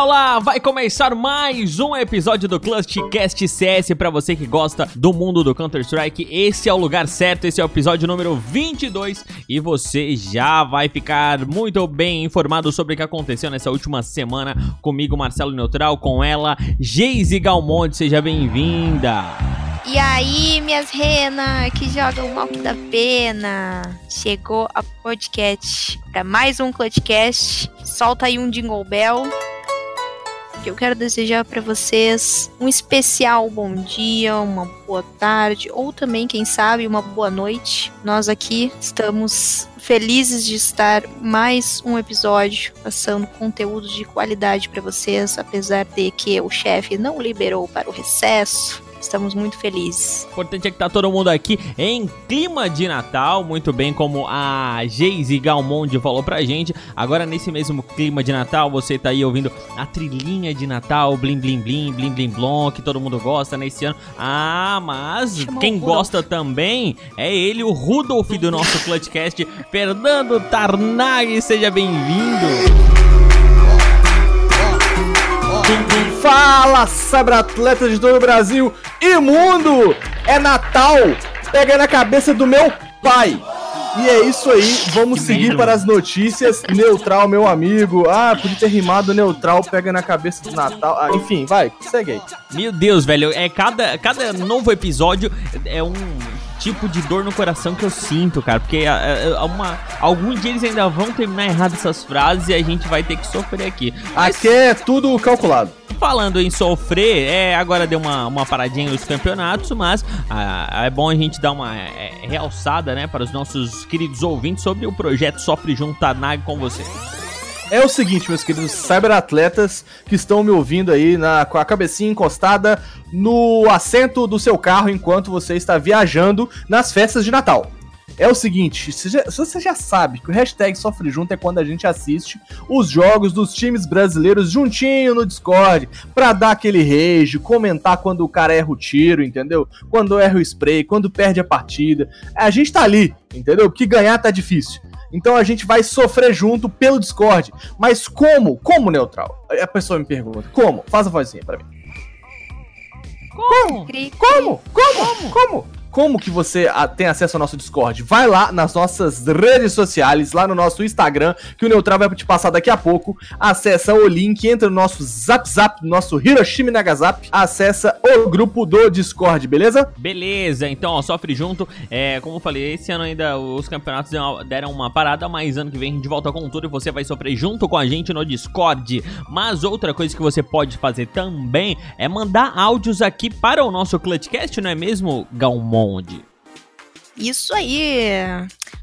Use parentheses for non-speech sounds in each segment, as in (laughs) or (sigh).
Olá! Vai começar mais um episódio do Clutchcast CS para você que gosta do mundo do Counter-Strike. Esse é o lugar certo, esse é o episódio número 22 e você já vai ficar muito bem informado sobre o que aconteceu nessa última semana comigo, Marcelo Neutral, com ela, Geise Galmonte. Seja bem-vinda! E aí, minhas renas que jogam mal que dá pena. Chegou a podcast para mais um Clutchcast. Solta aí um Jingle Bell eu quero desejar para vocês um especial bom dia, uma boa tarde ou também, quem sabe, uma boa noite. Nós aqui estamos felizes de estar mais um episódio passando conteúdo de qualidade para vocês, apesar de que o chefe não liberou para o recesso. Estamos muito felizes. O importante é que tá todo mundo aqui em clima de Natal, muito bem como a Geise Galmonde falou pra gente. Agora nesse mesmo clima de Natal, você tá aí ouvindo a trilhinha de Natal, blim blim blim, blim blim blom, que todo mundo gosta nesse ano. Ah, mas Chamou quem gosta também é ele, o Rudolf do nosso Clutchcast, Fernando Tarnag, seja bem-vindo. Fala, cyberatletas de todo o Brasil e mundo! É Natal! Pega na cabeça do meu pai! E é isso aí, vamos seguir para as notícias. Neutral, meu amigo. Ah, podia ter rimado neutral, pega na cabeça do Natal. Ah, enfim, vai, segue aí. Meu Deus, velho, é cada, cada novo episódio é um tipo de dor no coração que eu sinto, cara. Porque é, é, uma, algum dia eles ainda vão terminar errado essas frases e a gente vai ter que sofrer aqui. Mas... Aqui é tudo calculado. Falando em sofrer, é, agora deu uma, uma paradinha nos campeonatos, mas ah, é bom a gente dar uma é, realçada, né, para os nossos queridos ouvintes sobre o projeto Sofre Junto Tanag com você. É o seguinte, meus queridos cyberatletas que estão me ouvindo aí na, com a cabecinha encostada no assento do seu carro enquanto você está viajando nas festas de Natal. É o seguinte, se, já, se você já sabe que o hashtag Sofre Junto é quando a gente assiste os jogos dos times brasileiros juntinho no Discord, pra dar aquele rage, comentar quando o cara erra o tiro, entendeu? Quando erra o spray, quando perde a partida. A gente tá ali, entendeu? Porque ganhar tá difícil. Então a gente vai sofrer junto pelo Discord. Mas como? Como neutral? A pessoa me pergunta. Como? Faz a vozinha para mim. Como? Como? Como? Como? Como? Como que você tem acesso ao nosso Discord? Vai lá nas nossas redes sociais, lá no nosso Instagram, que o Neutral vai te passar daqui a pouco. Acessa o link, entra no nosso Zap Zap, no nosso Hiroshima Nagasap, acessa o grupo do Discord, beleza? Beleza, então ó, sofre junto. É, como eu falei, esse ano ainda os campeonatos deram uma parada, mas ano que vem a gente volta com tudo e você vai sofrer junto com a gente no Discord. Mas outra coisa que você pode fazer também é mandar áudios aqui para o nosso Clutchcast, não é mesmo, Galmon? Onde? Isso aí!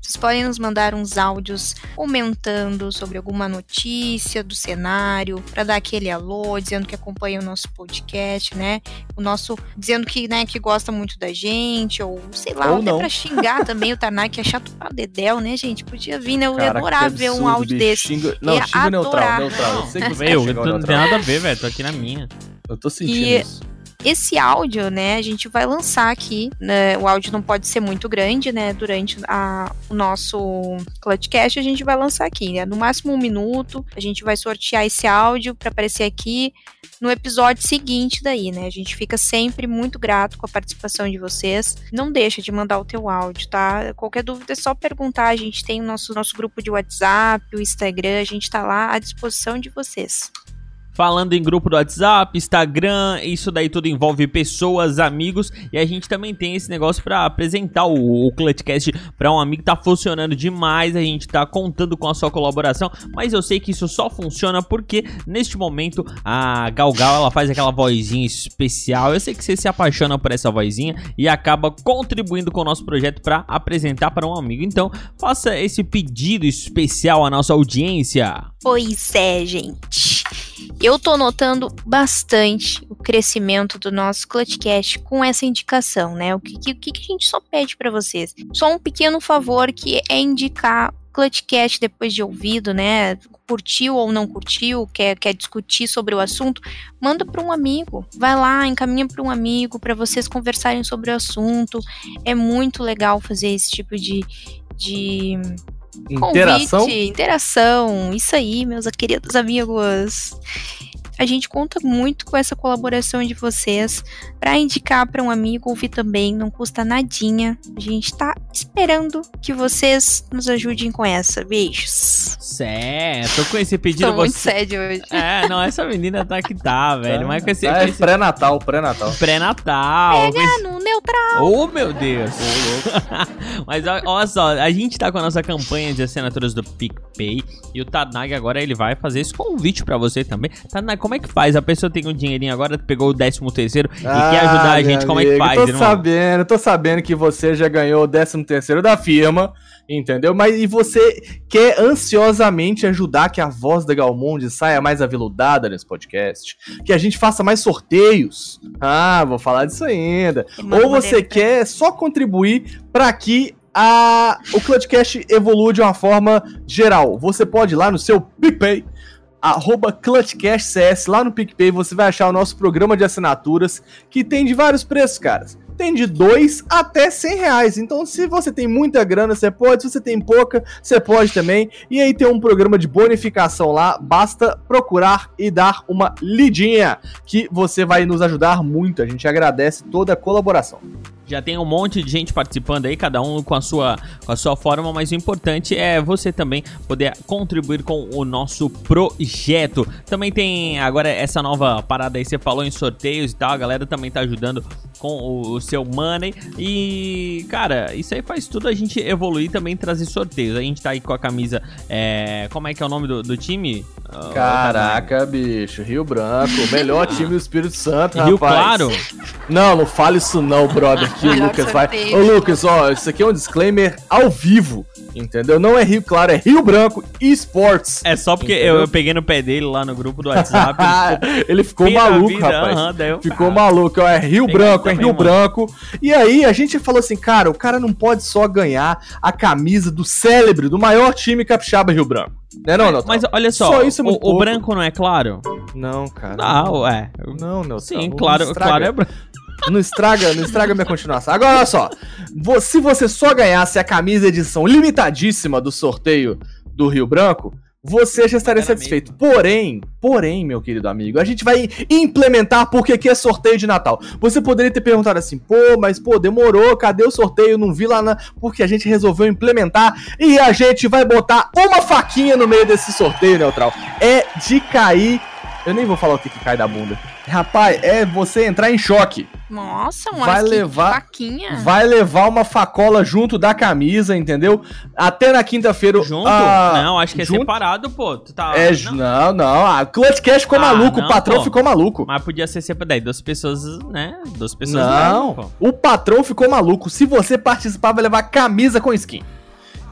Vocês podem nos mandar uns áudios comentando sobre alguma notícia do cenário, para dar aquele alô, dizendo que acompanha o nosso podcast, né? O nosso dizendo que, né, que gosta muito da gente, ou sei lá, ou até para xingar (laughs) também o Tanak, que é chato pra dedéu, né, gente? Podia vir, né? Eu ia adorar ver um áudio desse. Xingo... Não, xingo neutral, neutral. Eu sei que você não tem nada a ver, velho. Tô aqui na minha. Eu tô sentindo e... isso. Esse áudio, né, a gente vai lançar aqui. Né, o áudio não pode ser muito grande, né? Durante a, o nosso Clutchcast, a gente vai lançar aqui, né? No máximo um minuto. A gente vai sortear esse áudio para aparecer aqui no episódio seguinte daí, né? A gente fica sempre muito grato com a participação de vocês. Não deixa de mandar o teu áudio, tá? Qualquer dúvida é só perguntar. A gente tem o nosso, nosso grupo de WhatsApp, o Instagram, a gente tá lá à disposição de vocês. Falando em grupo do WhatsApp, Instagram, isso daí tudo envolve pessoas, amigos. E a gente também tem esse negócio para apresentar o, o Clutchcast para um amigo. Tá funcionando demais, a gente tá contando com a sua colaboração. Mas eu sei que isso só funciona porque neste momento a Galgal ela faz aquela vozinha especial. Eu sei que você se apaixona por essa vozinha e acaba contribuindo com o nosso projeto para apresentar para um amigo. Então, faça esse pedido especial à nossa audiência. Pois é, gente. Eu tô notando bastante o crescimento do nosso Clutchcast com essa indicação, né? O que, que, a gente só pede para vocês? Só um pequeno favor que é indicar Clutchcast depois de ouvido, né? curtiu ou não curtiu, quer, quer discutir sobre o assunto, manda para um amigo. Vai lá, encaminha para um amigo para vocês conversarem sobre o assunto. É muito legal fazer esse tipo de, de Interação? convite, interação. Isso aí, meus queridos amigos. A gente conta muito com essa colaboração de vocês para indicar para um amigo ouvir também, não custa nadinha. A gente tá esperando que vocês nos ajudem com essa. Beijos. Certo, com esse pedido Tô muito você. sério hoje. É, não, essa menina tá que tá, (laughs) velho. Mas com esse, Ah, com é esse pré-natal, pré-natal. pré-natal. esse- Ah, no neutral. Oh, meu Deus! (laughs) Mas olha só, a gente tá com a nossa campanha de assinaturas do PicPay e o Tadnag agora ele vai fazer esse convite pra você também. Tadnag, como é que faz? A pessoa tem um dinheirinho agora, pegou o 13 terceiro e quer ajudar a Ah, gente, como é que faz, Tô irmão? sabendo, tô sabendo que você já ganhou o 13 terceiro da firma, entendeu? Mas e você quer ansiosamente ajudar que a voz da Galmonde saia mais aveludada nesse podcast? Que a gente faça mais sorteios? Ah, vou falar disso ainda. Ou você quer só contribuir para que a, o Clutchcast evolua de uma forma geral. Você pode ir lá no seu PicPay, arroba ClutchCastCS, lá no PicPay você vai achar o nosso programa de assinaturas, que tem de vários preços, caras. Tem de 2 até 100 reais. Então, se você tem muita grana, você pode. Se você tem pouca, você pode também. E aí tem um programa de bonificação lá. Basta procurar e dar uma lidinha, que você vai nos ajudar muito. A gente agradece toda a colaboração. Já tem um monte de gente participando aí, cada um com a sua, com a sua forma, mas o importante é você também poder contribuir com o nosso projeto. Também tem agora essa nova parada aí, você falou em sorteios e tal, a galera também tá ajudando com o, o seu money. E, cara, isso aí faz tudo a gente evoluir também trazer sorteios. A gente tá aí com a camisa. É, como é que é o nome do, do time? Ah, Caraca, bicho. Rio Branco, melhor (laughs) time do Espírito Santo, Rio rapaz. Claro? Não, não fale isso não, brother, que o Lucas vai... Ô, Lucas, ó, isso aqui é um disclaimer ao vivo, entendeu? Não é Rio Claro, é Rio Branco Esports. É só porque eu, eu peguei no pé dele lá no grupo do WhatsApp. ele (laughs) Ele ficou maluco, vida, rapaz. Ficou maluco, ó, é Rio Peguei Branco, é também, Rio mano. Branco. E aí a gente falou assim, cara, o cara não pode só ganhar a camisa do célebre, do maior time capixaba Rio Branco. Né não, não? Mas olha só, Só isso é o, o branco não é claro? Não, cara. Não, é. Não, não. Sim, claro, claro é branco. Não estraga, não estraga minha continuação. Agora, olha só. Se você só ganhasse a camisa edição limitadíssima do sorteio do Rio Branco, você já estaria Era satisfeito. Porém, porém, meu querido amigo, a gente vai implementar porque aqui é sorteio de Natal. Você poderia ter perguntado assim, pô, mas pô, demorou, cadê o sorteio? Não vi lá na. Porque a gente resolveu implementar e a gente vai botar uma faquinha no meio desse sorteio neutral. É de cair. Eu nem vou falar o que, que cai da bunda. Rapaz, é você entrar em choque. Nossa, um Vai levar- faquinha. Vai levar uma facola junto da camisa, entendeu? Até na quinta-feira. Junto? ah, não, acho que é junto? separado, pô. Tu tá... É, não. não, não. A Clutch Cash ficou Ah, maluco, não, o patrão pô. ficou maluco. Mas podia ser separado. Daí duas pessoas, né? Duas pessoas Não, pô. o patrão ficou maluco. Se você participar, vai levar camisa com skin.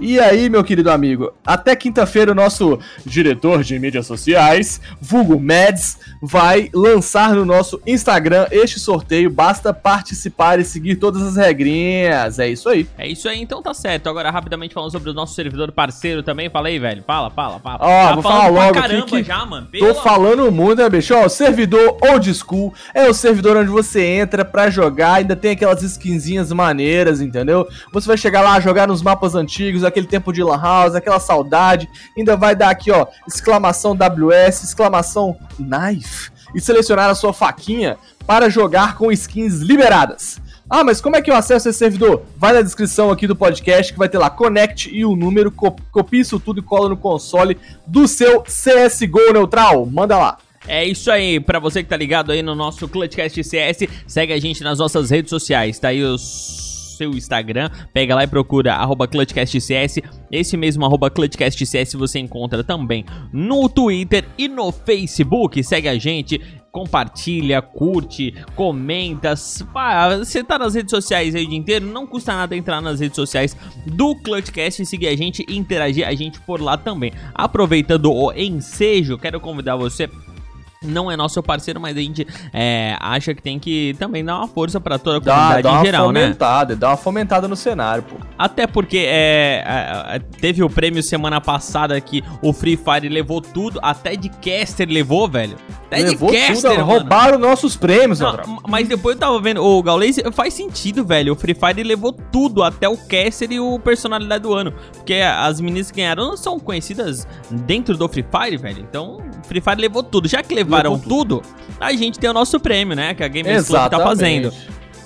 E aí, meu querido amigo, até quinta-feira o nosso diretor de mídias sociais, vulgo Mads, vai lançar no nosso Instagram este sorteio. Basta participar e seguir todas as regrinhas. É isso aí. É isso aí, então tá certo. Agora, rapidamente falando sobre o nosso servidor parceiro também. Fala aí, velho. Fala, fala, fala. Ó, Tá vou falar logo caramba que já, mano. Tô falando muito, né, bicho? Ó, o servidor old school é o servidor onde você entra pra jogar, ainda tem aquelas skinzinhas maneiras, entendeu? Você vai chegar lá, jogar nos mapas antigos, aquele tempo de lan house, aquela saudade, ainda vai dar aqui, ó, exclamação WS, exclamação knife, e selecionar a sua faquinha para jogar com skins liberadas. Ah, mas como é que eu acesso esse servidor? Vai na descrição aqui do podcast que vai ter lá Connect e o número, co- copia isso tudo e cola no console do seu CSGO neutral. Manda lá. É isso aí, pra você que tá ligado aí no nosso Clutchcast CS, segue a gente nas nossas redes sociais, tá aí o seu Instagram, pega lá e procura ClutchCastCS, esse mesmo arroba ClutchCastCS você encontra também no Twitter e no Facebook, segue a gente, compartilha, curte, comenta, você tá nas redes sociais aí o dia inteiro, não custa nada entrar nas redes sociais do Clutchcast, seguir a gente e interagir a gente por lá também. Aproveitando o ensejo, quero convidar você não é nosso parceiro, mas a gente é, acha que tem que também dar uma força para toda a Dá, comunidade dá em uma geral, né? fomentada, dá uma fomentada no cenário, pô. Até porque é, é, é, teve o prêmio semana passada que o Free Fire levou tudo, até de caster levou, velho. Até Levou de caster, tudo, mano. roubaram nossos prêmios, Não, André. mas depois eu tava vendo, o Gaules faz sentido, velho. O Free Fire levou tudo, até o caster e o personalidade do ano. Porque as meninas que ganharam não são conhecidas dentro do Free Fire, velho. Então, Free Fire levou tudo. Já que levaram Levou tudo, a gente tem o nosso prêmio, né? Que a Gamers Club tá fazendo.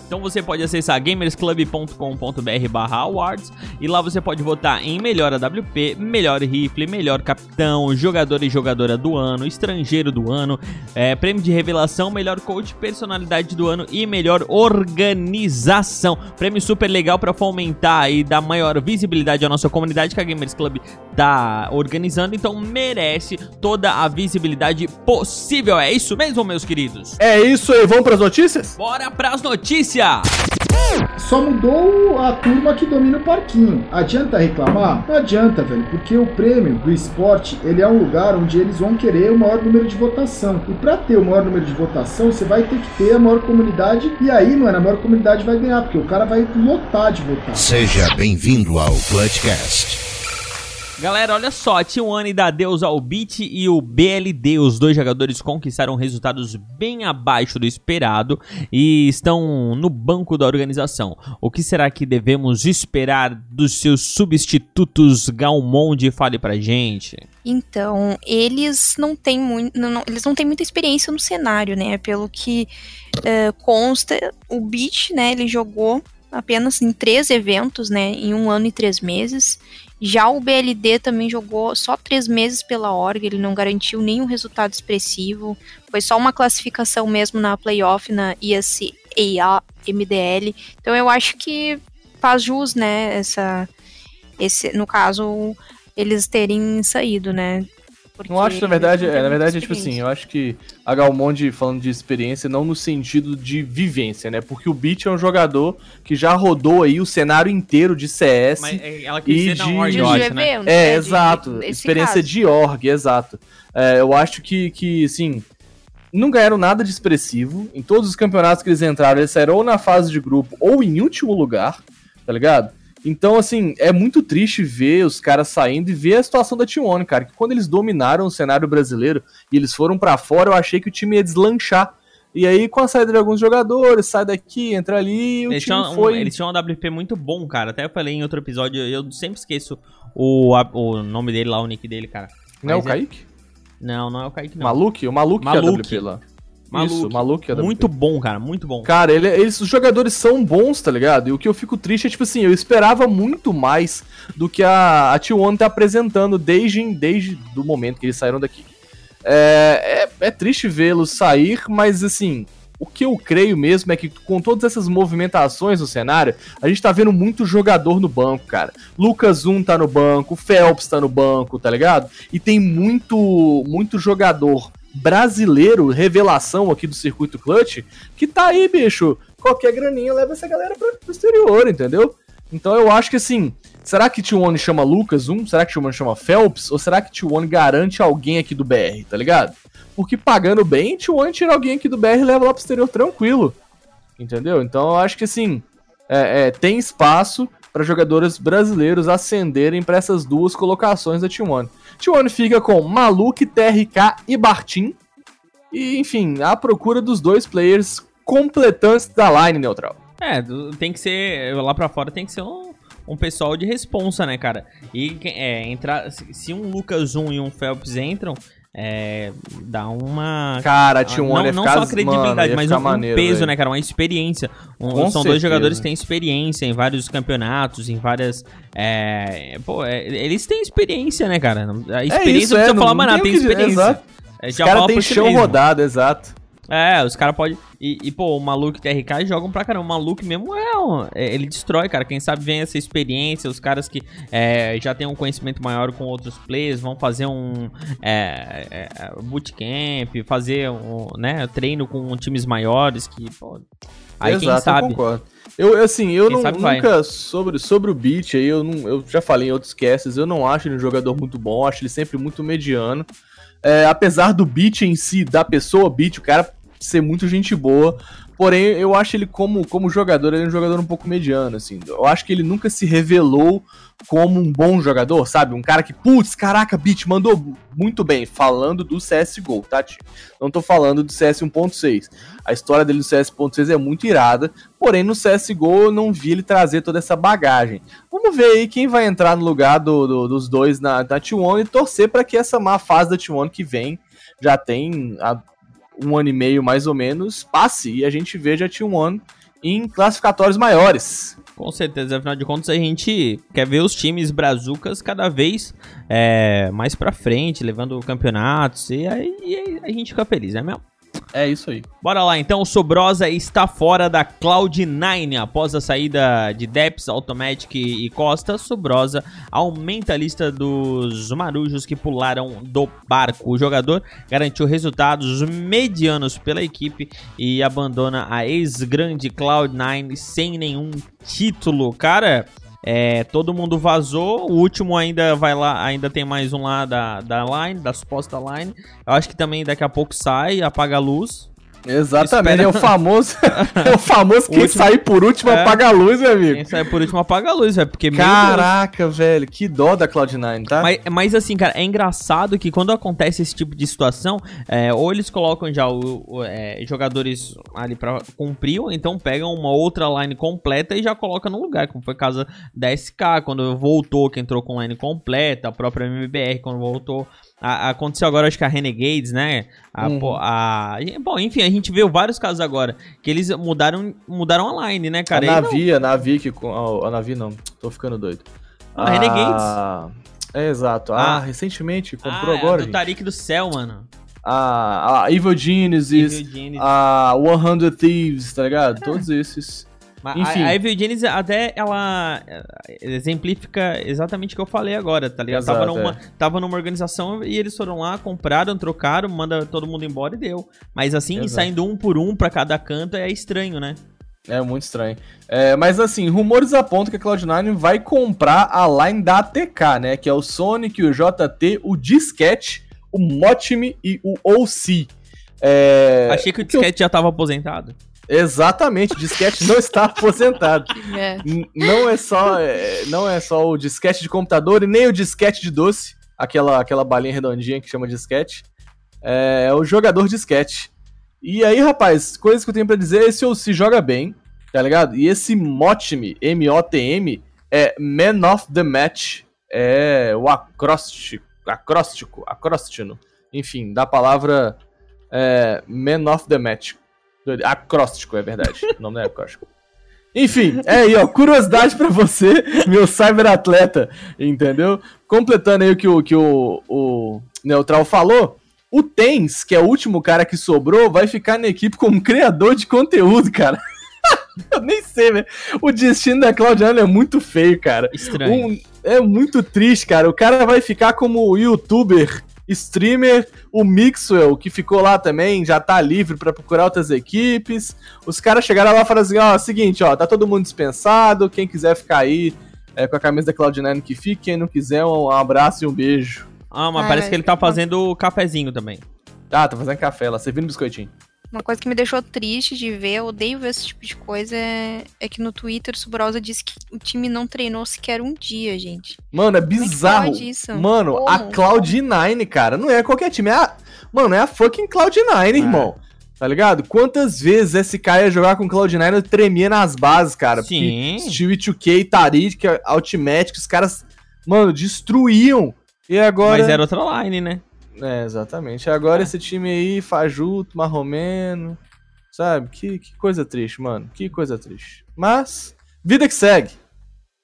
Então você pode acessar gamersclub.com.br barra awards e lá você pode votar em melhor AWP, melhor rifle, melhor capitão, jogador e jogadora do ano, estrangeiro do ano, é, prêmio de revelação, melhor coach, personalidade do ano e melhor organização. Prêmio super legal para fomentar e dar maior visibilidade à nossa comunidade que a Gamers Club tá organizando, então merece toda a visibilidade possível. É isso mesmo, meus queridos? É isso aí, vamos pras notícias? Bora pras notícias! Só mudou a turma que domina o parquinho. Adianta reclamar? Não adianta, velho, porque o prêmio do esporte, ele é um lugar onde eles vão querer o maior número de votação. E para ter o maior número de votação, você vai ter que ter a maior comunidade. E aí, mano, a maior comunidade vai ganhar, porque o cara vai lotar de votar. Seja bem-vindo ao Clutchcast. Galera, olha só, a T1 dá adeus ao Beat e o BLD. Os dois jogadores conquistaram resultados bem abaixo do esperado e estão no banco da organização. O que será que devemos esperar dos seus substitutos Galmonde? Fale pra gente. Então, eles não têm muito, não- eles não têm muita experiência no cenário, né? Pelo que eh, consta, o Beat, né? Ele jogou apenas em três eventos, né? Em um ano e três meses. Já o BLD também jogou só três meses pela org, ele não garantiu nenhum resultado expressivo. Foi só uma classificação mesmo na playoff, na IACA MDL. Então eu acho que faz jus, né? Essa, esse, no caso, eles terem saído, né? Porque Não acho, na verdade, é, na verdade, é tipo assim, eu acho que a Galmonde falando de experiência, não no sentido de vivência, né? Porque o Beat é um jogador que já rodou aí o cenário inteiro de CS. Mas é, ela E quis dizer de- Org, De de acho, né? evento, É, né, de- exato. desse experiência caso. de org, exato. É, eu acho que, que, assim, não ganharam nada de expressivo. Em todos os campeonatos que eles entraram, eles saíram ou na fase de grupo ou em último lugar, tá ligado? Então, assim, é muito triste ver os caras saindo e ver a situação da T1, cara. Que quando eles dominaram o cenário brasileiro e eles foram pra fora, eu achei que o time ia deslanchar. E aí, com a saída de alguns jogadores, sai daqui, entra ali, e o Eles time tinham, um, foi. eles tinham um WP muito bom, cara. Até eu falei em outro episódio, eu sempre esqueço o, a- o nome dele lá, o nick dele, cara. Não é o Mas Kaique? Não, não é o Kaique, não. Maluque? O Maluque que é Maluque. WP lá. Maluque. Isso, Maluque é. Muito bom, cara, muito bom. Cara, ele- eles, os jogadores são bons, tá ligado? E o que eu fico triste é, tipo assim, eu esperava muito mais do que a, a T1 tá apresentando desde, desde do momento que eles saíram daqui. É, é, é triste vê-los sair, mas assim, o que eu creio mesmo é que com todas essas movimentações no cenário, a gente tá vendo muito jogador no banco, cara. Lucas 1 tá no banco, Phelps tá no banco, tá ligado? E tem muito, muito jogador brasileiro, revelação aqui do circuito clutch, que tá aí, bicho. Qualquer graninha leva essa galera pro exterior, entendeu? Então eu acho que assim, será que T1 chama Lucas 1? Será que T1 chama Phelps? Ou será que T1 garante alguém aqui do BR, tá ligado? Porque pagando bem, T1 tira alguém aqui do BR e leva lá pro exterior tranquilo. Entendeu? Então eu acho que assim, é, é, tem espaço para jogadores brasileiros ascenderem para essas duas colocações da T1. T1 fica com Maluk, TRK e Bartim. E, enfim, à procura dos dois players completantes da line neutral. É, tem que ser. Lá pra fora tem que ser um, um pessoal de responsa, né, cara? E é, entrar. Se um Lucas 1 e um Phelps entram, é. Dá uma. Cara, a Ah, T1 não, não só a credibilidade, mano, mas um, um maneiro, peso, velho. né, cara? Uma experiência. Um- são dois certeza. jogadores que têm experiência em vários campeonatos, em várias. É, pô, é, eles têm experiência, né, cara? A experiência isso, não é, precisa falar mais nada, tem tem experiência. exato. É, Os já têm por si chão rodado, exato. É, os caras podem. E, e, pô, o Maluco e o TRK jogam pra caramba. O Maluco mesmo é, um, é, Ele destrói, cara. Quem sabe vem essa experiência. Os caras que é, já têm um conhecimento maior com outros players vão fazer um é, é, bootcamp, fazer um né, treino com times maiores. Que, pô. Aí Exato, quem eu sabe. concordo. Eu, assim, eu não, nunca, sobre, sobre o Beat aí, eu, não, eu já falei em outros casts, eu não acho ele um jogador muito bom, acho ele sempre muito mediano. É, apesar do beat em si, da pessoa beat, o cara ser muito gente boa. Porém, eu acho ele como, como jogador, ele é um jogador um pouco mediano, assim. Eu acho que ele nunca se revelou como um bom jogador, sabe? Um cara que, putz, caraca, Beat mandou muito bem, falando do CSGO, tá, tio? Não tô falando do CS 1.6. A história dele no CS 1.6 é muito irada, porém no CSGO eu não vi ele trazer toda essa bagagem. Vamos ver aí quem vai entrar no lugar do, do, dos dois na, na T1 e torcer para que essa má fase da T1 que vem já tem a, um ano e meio mais ou menos passe e a gente veja a T1 em classificatórios maiores. Com certeza, afinal de contas, a gente quer ver os times brazucas cada vez é, mais pra frente, levando campeonatos, e aí, e aí a gente fica feliz, né mesmo? É isso aí. Bora lá, então, o Sobrosa está fora da Cloud9 após a saída de Deps, Automatic e Costa. Sobrosa aumenta a lista dos marujos que pularam do barco. O jogador garantiu resultados medianos pela equipe e abandona a ex-grande Cloud9 sem nenhum título. Cara, é, todo mundo vazou. O último ainda vai lá, ainda tem mais um lá da, da line, da suposta line. Eu acho que também daqui a pouco sai, apaga a luz. Exatamente, Espera... é o famoso. (laughs) é o famoso quem último... sai por último é... apaga a luz, meu amigo. Quem sai por último apaga a luz, velho. Porque Caraca, velho, que dó da Cloud9, tá? Mas, mas, assim, cara, é engraçado que quando acontece esse tipo de situação, é, ou eles colocam já o, o é, jogadores ali pra cumprir, ou então pegam uma outra line completa e já coloca no lugar, como foi o caso da SK, quando voltou, que entrou com line completa, a própria MBR, quando voltou. A, aconteceu agora, acho que a Renegades, né? A, uhum. a, bom, enfim, a gente viu vários casos agora que eles mudaram, mudaram a line, né, cara? A Navi, não... a Navi que. A, a Navi não, tô ficando doido. A, a Renegades. É, exato. Ah, ah recentemente, comprou ah, agora. É do Tarik do céu, mano. A, a Evil Genesis, Evil Genesis. a 100 Thieves, tá ligado? É. Todos esses. Enfim. A, a Evil Genesis até ela exemplifica exatamente o que eu falei agora, tá ligado? Exato, tava, numa, é. tava numa organização e eles foram lá, compraram, trocaram, manda todo mundo embora e deu. Mas assim, Exato. saindo um por um pra cada canto é estranho, né? É muito estranho. É, mas assim, rumores apontam que a Cloud9 vai comprar a line da ATK, né? Que é o Sonic, o JT, o Disquete, o Motime e o OC. É... Achei que o Disquete eu... já tava aposentado. Exatamente, o disquete não está aposentado. (laughs) É. Não é só é, não é só o disquete de computador e nem o disquete de doce, aquela aquela balinha redondinha que chama disquete. É, é o jogador disquete. E aí, rapaz, coisas que eu tenho para dizer, esse ou se joga bem, tá ligado? E esse Motm, M-O-T-M, é Man of the Match, é o acróstico, acróstico, acróstino, enfim, da palavra é, Man of the Match. Acróstico, é verdade. O nome não é acróstico. Enfim, é aí, ó, curiosidade para você, meu cyberatleta, entendeu? Completando aí o que o, que o, o Neutral falou, o Tens, que é o último cara que sobrou, vai ficar na equipe como criador de conteúdo, cara. (laughs) Eu nem sei, velho. O destino da Claudiana é muito feio, cara. Estranho. Um, é muito triste, cara. O cara vai ficar como youtuber streamer, o Mixwell, que ficou lá também, já tá livre para procurar outras equipes. Os caras chegaram lá e falaram assim: ó, seguinte, ó, tá todo mundo dispensado, quem quiser ficar aí é, com a camisa da Cloud9 que fique, quem não quiser, um abraço e um beijo. Ah, mas parece que ele tá fazendo cafezinho também. Ah, tá fazendo café lá, servindo biscoitinho. Uma coisa que me deixou triste de ver, eu odeio ver esse tipo de coisa, é, é que no Twitter o Subrosa disse que o time não treinou sequer um dia, gente. Mano, é, é bizarro. É Mano, Como? a Cloud9, cara, não é qualquer time. É a... Mano, é a fucking Cloud9, é. irmão. Tá ligado? Quantas vezes esse cara ia jogar com Cloud9 eu tremia nas bases, cara? Sim. Steve 2K, Tarik, Ultimate, os caras, mano, destruíam. E agora. Mas era outra line, né? É, exatamente. Agora é. esse time aí, fajuto, marromeno, sabe? Que, que coisa triste, mano. Que coisa triste. Mas, vida que segue.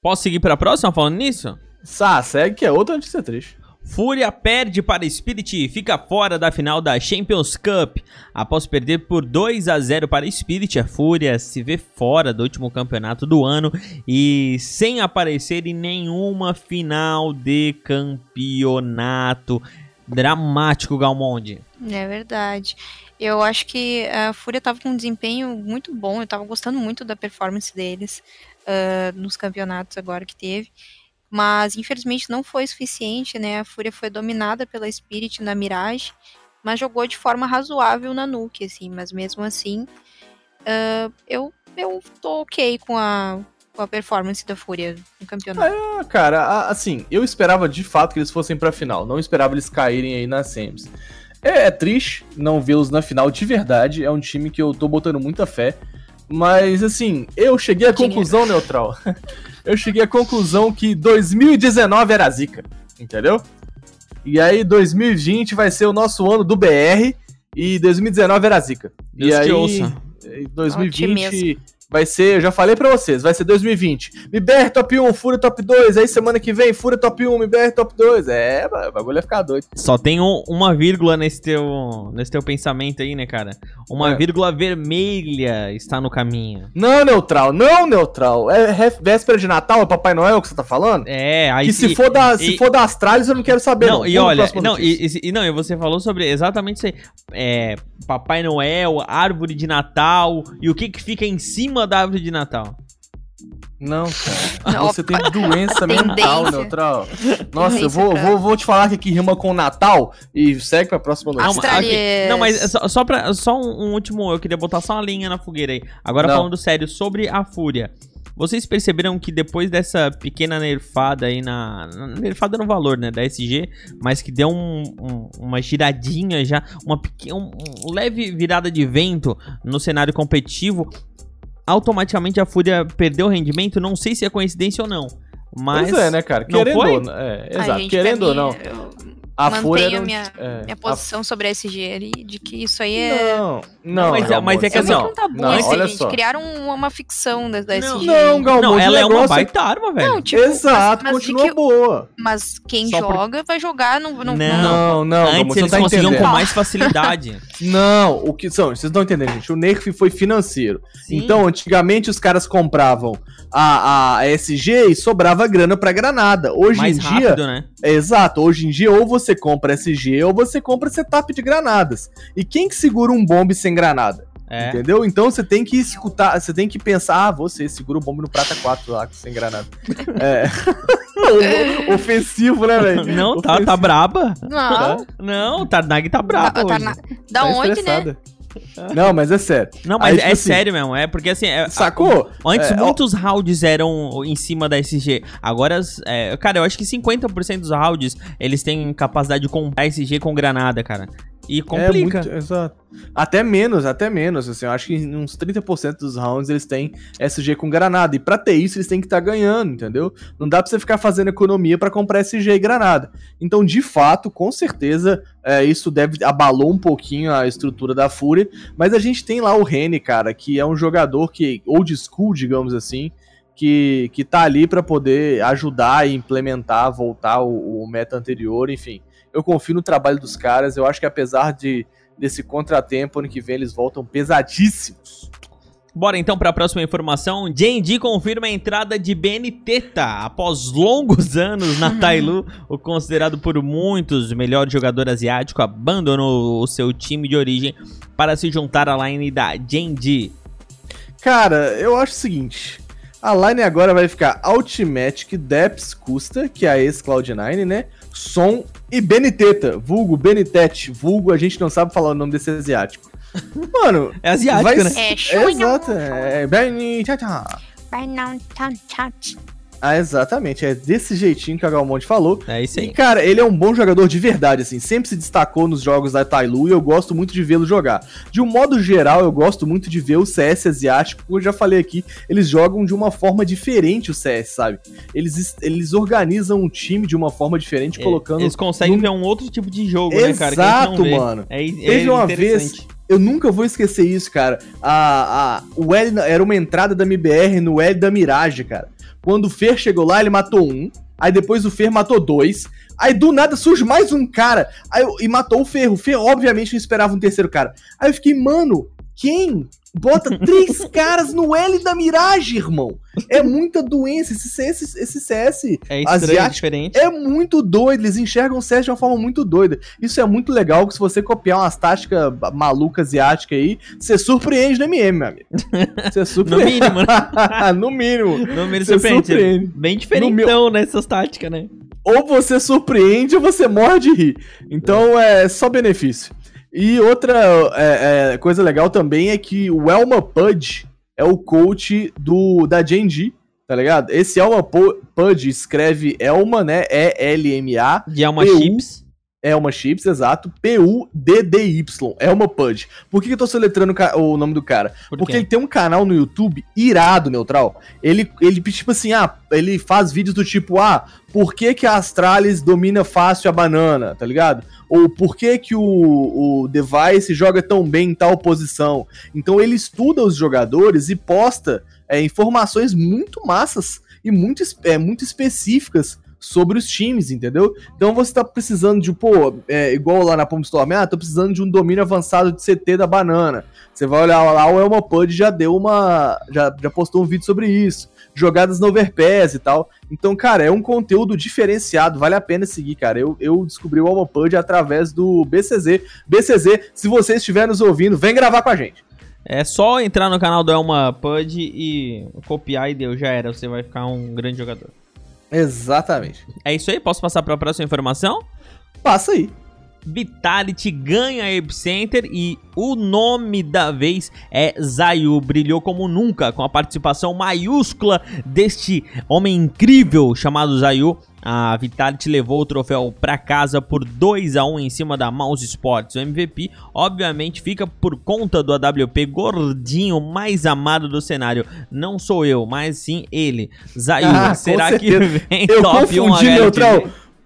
Posso seguir pra próxima falando nisso? Sá, segue que é outra notícia triste. Fúria perde para Spirit e fica fora da final da Champions Cup. Após perder por 2 a 0 para Spirit, a Fúria se vê fora do último campeonato do ano e sem aparecer em nenhuma final de campeonato dramático, Galmonde. É verdade. Eu acho que a Fúria estava com um desempenho muito bom, eu estava gostando muito da performance deles uh, nos campeonatos agora que teve. Mas infelizmente não foi suficiente, né? A Fúria foi dominada pela Spirit na Mirage, mas jogou de forma razoável na Nuke, assim. Mas mesmo assim, uh, eu, eu tô ok com a, com a performance da Fúria no campeonato. Ah, cara, assim, eu esperava de fato que eles fossem pra final. Não esperava eles caírem aí nas semis. É, é triste não vê-los na final de verdade. É um time que eu tô botando muita fé. Mas, assim, eu cheguei à Dinheiro. conclusão, Neutral. (laughs) eu cheguei à conclusão que 2019 era zica. Entendeu? E aí, 2020 vai ser o nosso ano do BR. E 2019 era zica. Deus e aí, ouça. em 2020 Otimismo. Vai ser, eu já falei pra vocês, vai ser 2020. MBR top 1, Fúria top 2. Aí semana que vem, Fúria top 1, MBR top 2. É, o bagulho vai ficar doido. Só tem um- uma vírgula nesse teu, nesse teu pensamento aí, né, cara? Uma É. vírgula vermelha está no caminho. Não, neutral, não, neutral. É ré- véspera de Natal, é Papai Noel que você tá falando? É, aí que se, for da, se e- for da Astralis, eu não quero saber. Não, Não, e olha, não, e, e- e não, e você falou sobre exatamente isso aí. É, Papai Noel, árvore de Natal e o que que fica em cima da árvore de Natal. Não, cara. Não, Você tem doença mental, neutral. Nossa, eu vou, vou, vou te falar que aqui rima com Natal e segue pra próxima notícia. mas- Astralis. ok. Não, mas só, só, pra, só um, um último, eu queria botar só uma linha na fogueira aí. Agora Não. falando sério sobre a Fúria. Vocês perceberam que depois dessa pequena nerfada aí na. na- Nerfada no valor, né? Da SG, mas que deu um- um- uma giradinha já, uma pequena, um, um leve virada de vento no cenário competitivo, automaticamente a Fúria perdeu rendimento. Não sei se é coincidência ou não. Mas. Pois é, né, cara? Querendo ou não. É, exato, querendo ou não. Eu A mantenho não. minha, é, minha a- posição sobre a SG ali, de que isso aí é. Não, não, mas é- mas é que assim, não tá bom não, isso, olha gente. só. Criaram uma, ficção da, da Não, SG. Não, Galmonte, Não, ela é uma negócio baita arma, velho. Não, tipo, Exato, mas- mas continua que- boa. Mas quem Só por- joga vai jogar, não. não, Não. Não, não, Antes Galmonte, você eles não tá conseguiam entendendo. com mais facilidade. (laughs) Não, o que são? Vocês não estão entendendo, gente. O nerf foi financeiro. Sim. Então, antigamente os caras compravam a, a SG e sobrava grana pra granada. Hoje mais em dia, rápido, né? é exato, hoje em dia ou você compra SG ou você compra setup de granadas. E quem que segura um bombe sem granada? É. Entendeu? Então você tem que escutar, você tem que pensar, ah, você segura o bombe no prata 4 lá sem granada. É. (laughs) Ofensivo, né, velho? Não, tá, Ofensivo. tá braba. Não, Não, o Tarnag tá brabo tá- tá hoje. na- da Tá onde, né? (laughs) Não, mas é sério. Não, mas Aí, tipo é assim, sério mesmo. É porque assim. é- Sacou? Antes É, ó- muitos rounds eram em cima da SG. Agora, é, cara, eu acho que 50% dos rounds eles têm capacidade de comprar SG com granada, cara. E complica. É muito, exato. Até menos, até menos. Assim, eu acho que em uns 30% dos rounds eles têm SG com granada. E pra ter isso, eles têm que estar ganhando, entendeu? Não dá pra você ficar fazendo economia pra comprar SG e granada. Então, de fato, com certeza, é, isso deve abalou um pouquinho a estrutura da Fúria. Mas a gente tem lá o Rene, cara, que é um jogador que, old school, digamos assim. Que, que tá ali pra poder ajudar e implementar, voltar o, o meta anterior, enfim eu confio no trabalho dos caras. Eu acho que apesar de desse contratempo, ano que vem eles voltam pesadíssimos. Bora então pra próxima informação. J&D confirma a entrada de BNTeta. Após longos (laughs) anos na Tailu, o considerado por muitos o melhor jogador asiático abandonou o seu time de origem para se juntar à line da J&D. Cara, eu acho o seguinte. A line agora vai ficar Ultimatic, Deps, Custa, que é a ex-Cloud9, né? Som e Beniteta, vulgo Benitete, vulgo a gente não sabe falar o nome desse asiático. (laughs) Mano, É asiático, vai né? É, é exato, é Beniteta. Vai não, tchau, tchau, tchau. Ah, exatamente, é desse jeitinho que a Galmonte falou. É isso E, aí. cara, ele é um bom jogador de verdade, assim. Sempre se destacou nos jogos da Tailu e eu gosto muito de vê-lo jogar. De um modo geral, eu gosto muito de ver o CS asiático, como eu já falei aqui, eles jogam de uma forma diferente o CS, sabe? Eles, eles organizam um time de uma forma diferente, colocando. Eles conseguem num- ver um outro tipo de jogo, né, cara? Exato, mano. É, é Teve uma vez. Eu nunca vou esquecer isso, cara. A, a, o L era uma entrada da MBR no L da Mirage, cara. Quando o Fer chegou lá, ele matou um. Aí depois o Fer matou dois. Aí do nada surge mais um cara. Aí, e matou o Fer. O Fer, obviamente, não esperava um terceiro cara. Aí eu fiquei, mano, Quem bota três (laughs) caras no L da Mirage, irmão? É muita doença. Esse CS, esse CS É estranho, asiático diferente. é muito doido. Eles enxergam o CS de uma forma muito doida. Isso é muito legal, que se você copiar umas táticas malucas asiáticas aí, você surpreende no MM, meu amigo. Você (laughs) No surpreende. mínimo, né? (laughs) no mínimo. No mínimo Você surpreende. surpreende. Bem diferentão nessas táticas, né? ou você surpreende ou você morre de rir. Então é só benefício. E outra é, é, coisa legal também é que o Elma Pudge é o coach do da Genji, tá ligado? Esse Elma Pu- Pudge escreve Elma, né? E-L-M-A. De Alma Eu- Chips. Elma Chips, exato. P-U-D-D-Y. Elma Pudge. Por que, que eu tô soletrando o nome do cara? Por Porque ele tem um canal no YouTube irado, neutral. Ele, ele, tipo assim, ah, ele faz vídeos do tipo, ah, por que, que a Astralis domina fácil a banana, tá ligado? Ou por que, que o, o Device joga tão bem em tal posição. Então ele estuda os jogadores e posta é, informações muito massas e muito, é, muito específicas sobre os times, entendeu? Então você tá precisando de, pô, é, igual lá na Pomp Storm, ah, tô precisando de um domínio avançado de CT da banana. Você vai olhar lá, o Elma Pud já deu uma. Já, já postou um vídeo sobre isso. Jogadas no overpass e tal. Então, cara, é um conteúdo diferenciado, vale a pena seguir, cara. Eu, eu descobri o Elma Pud através do BCZ. BCZ, se você estiver nos ouvindo, vem gravar com a gente. É só entrar no canal do Elma Pud e copiar e deu, já era. Você vai ficar um grande jogador. Exatamente. É isso aí? Posso passar para a próxima informação? Passa aí. Vitality ganha a Epicenter e o nome da vez é Zayu. Brilhou como nunca com a participação maiúscula deste homem incrível chamado Zayu. A Vitality levou o troféu para casa por 2 a 1 em cima da Mouse Sports. O MVP, obviamente, fica por conta do AWP gordinho mais amado do cenário. Não sou eu, mas sim ele. Zayu, Ah, será que vem Eu top 1 confundi, HLTV? neutral.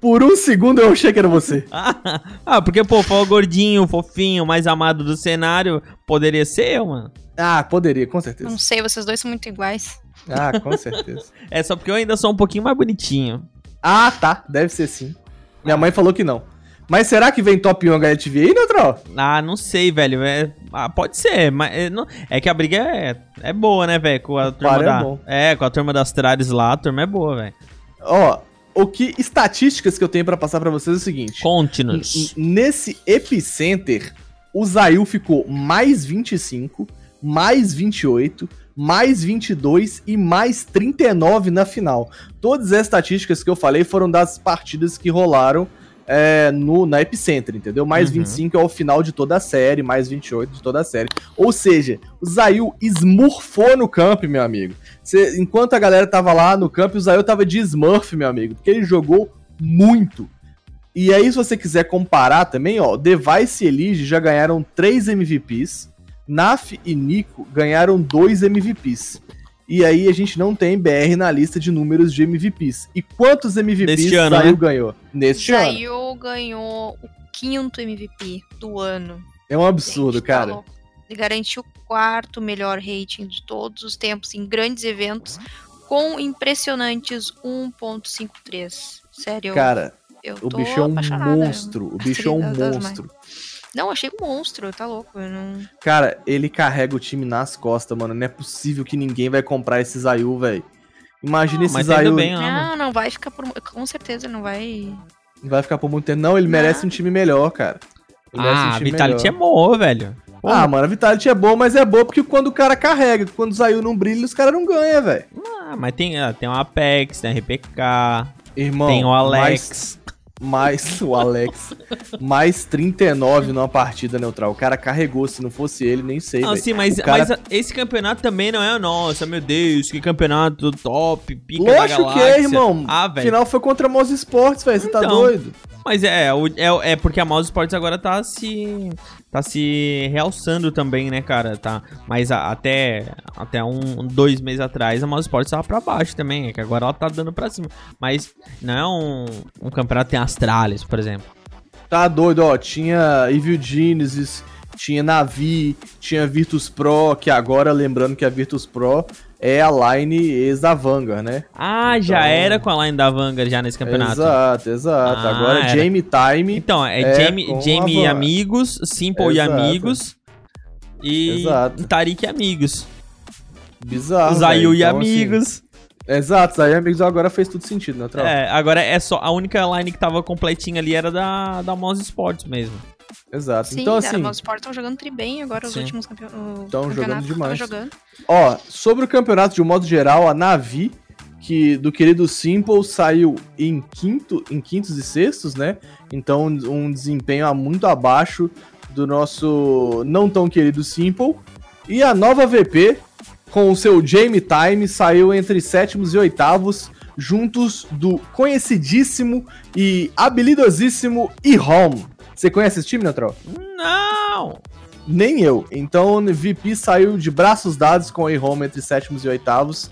Por um segundo eu achei que era você. (laughs) ah, porque, pô, foi o gordinho, fofinho, mais amado do cenário. Poderia ser eu, mano. Ah, poderia, com certeza. Não sei, vocês dois são muito iguais. Ah, com certeza. (laughs) É só porque eu ainda sou um pouquinho mais bonitinho. Ah, tá. Deve ser sim. Minha mãe falou que não. Mas será que vem top 1 HLTV aí, neutral? Ah, não sei, velho. É, ah, pode ser, mas é, não- é que a briga é, é boa, né, velho? Com a turma é da. É, com a turma das Trares lá, a turma é boa, velho. Ó, o que estatísticas que eu tenho pra passar pra vocês é o seguinte. Conte-nos. N- Nesse epicenter, o Zayu ficou mais 25, mais 28, mais 22 e mais 39 na final. Todas as estatísticas que eu falei foram das partidas que rolaram é, no, na Epicenter, entendeu? Mais Uhum. 25 é o final de toda a série, mais 28 de toda a série. Ou seja, o Zayu esmurfou no camp, meu amigo. Cê- enquanto a galera tava lá no camp, o Zayu tava de Smurf, meu amigo, porque ele jogou muito. E aí, se você quiser comparar também, ó, Device e Elige já ganharam 3 MVPs, Naf e Nico ganharam 2 MVPs. E aí a gente não tem BR na lista de números de MVPs. E quantos MVPs Neste ano, Zayu né? ganhou? Neste ano. Zayu ganhou o quinto MVP do ano. É um absurdo, Gente, tá cara. Ele garantiu o quarto melhor rating de todos os tempos em grandes eventos, com impressionantes 1.53. Sério, Cara, eu o tô bicho é um apaixonada. monstro. O bicho é um monstro. Não, achei um monstro, tá louco. Eu não... Cara, ele carrega o time nas costas, mano. Não é possível que ninguém vai comprar esse Zayu, velho. Imagina esse tá Zayu. bem, ó. não, não vai ficar por. Com certeza não vai. Vai ficar por muito tempo. Não, ele merece um time melhor, cara. Ele merece Ah, a Vitality é melhor. boa, velho. Pô, Ah, mano, a Vitality é boa, mas é boa porque quando o cara carrega, quando o Zayu não brilha, os caras não ganham, velho. ah, mas tem, ah, tem o Apex, tem o RPK, Irmão, tem o Alex. Mais, mais o Alex. mais 39 numa partida neutral. O cara carregou, se não fosse ele, nem sei, Não, sim, mas, cara- mas esse campeonato também não é o nosso, meu Deus, que campeonato top, pica da Lógico que é, irmão. Ah. Final foi contra a Mouse Sports, velho. Você tá Então. doido? Mas é, o- é, é porque a Mouse Sports agora tá se tá se realçando também, né, cara? Tá, mas a- até até um dois meses atrás a Mouse Sports tava pra baixo também, é que agora ela tá dando pra cima. Mas não é um, um campeonato tem Astralis, por exemplo. Tá doido, ó. Tinha Evil Genesis, tinha Navi, tinha Virtus Pro, que agora, lembrando que a Virtus Pro é a line ex da Vanguard, né? Ah, já Então- era com a line da Vanguard já nesse campeonato. Exato, exato. Ah, agora era. Jamie Time. Então, é, É, Jamie, Jamie e amigos, Simple e Exato. amigos. e Exato. Tarik e amigos. Bizarro. Zayu e Então, assim, amigos. exato, Zayu e amigos agora fez tudo sentido, né? É, agora é só. A única line que tava completinha ali era da, da Mouse Sports mesmo. Exato. Sim, então, né, assim, o Sport estão jogando tri bem agora, os Sim. últimos campe... o Tão jogando demais. jogando. ó, sobre o campeonato de um modo geral, a Navi, que do querido Simple saiu em quinto, em quintos e sextos, né? Então, um desempenho muito abaixo do nosso não tão querido Simple. E a nova VP, com o seu Jamie Time, saiu entre sétimos e oitavos, juntos do conhecidíssimo e habilidosíssimo E-Home. Você conhece esse time, Neutral? Não! Nem eu. Então, o VP saiu de braços dados com o E-Home entre sétimos e oitavos.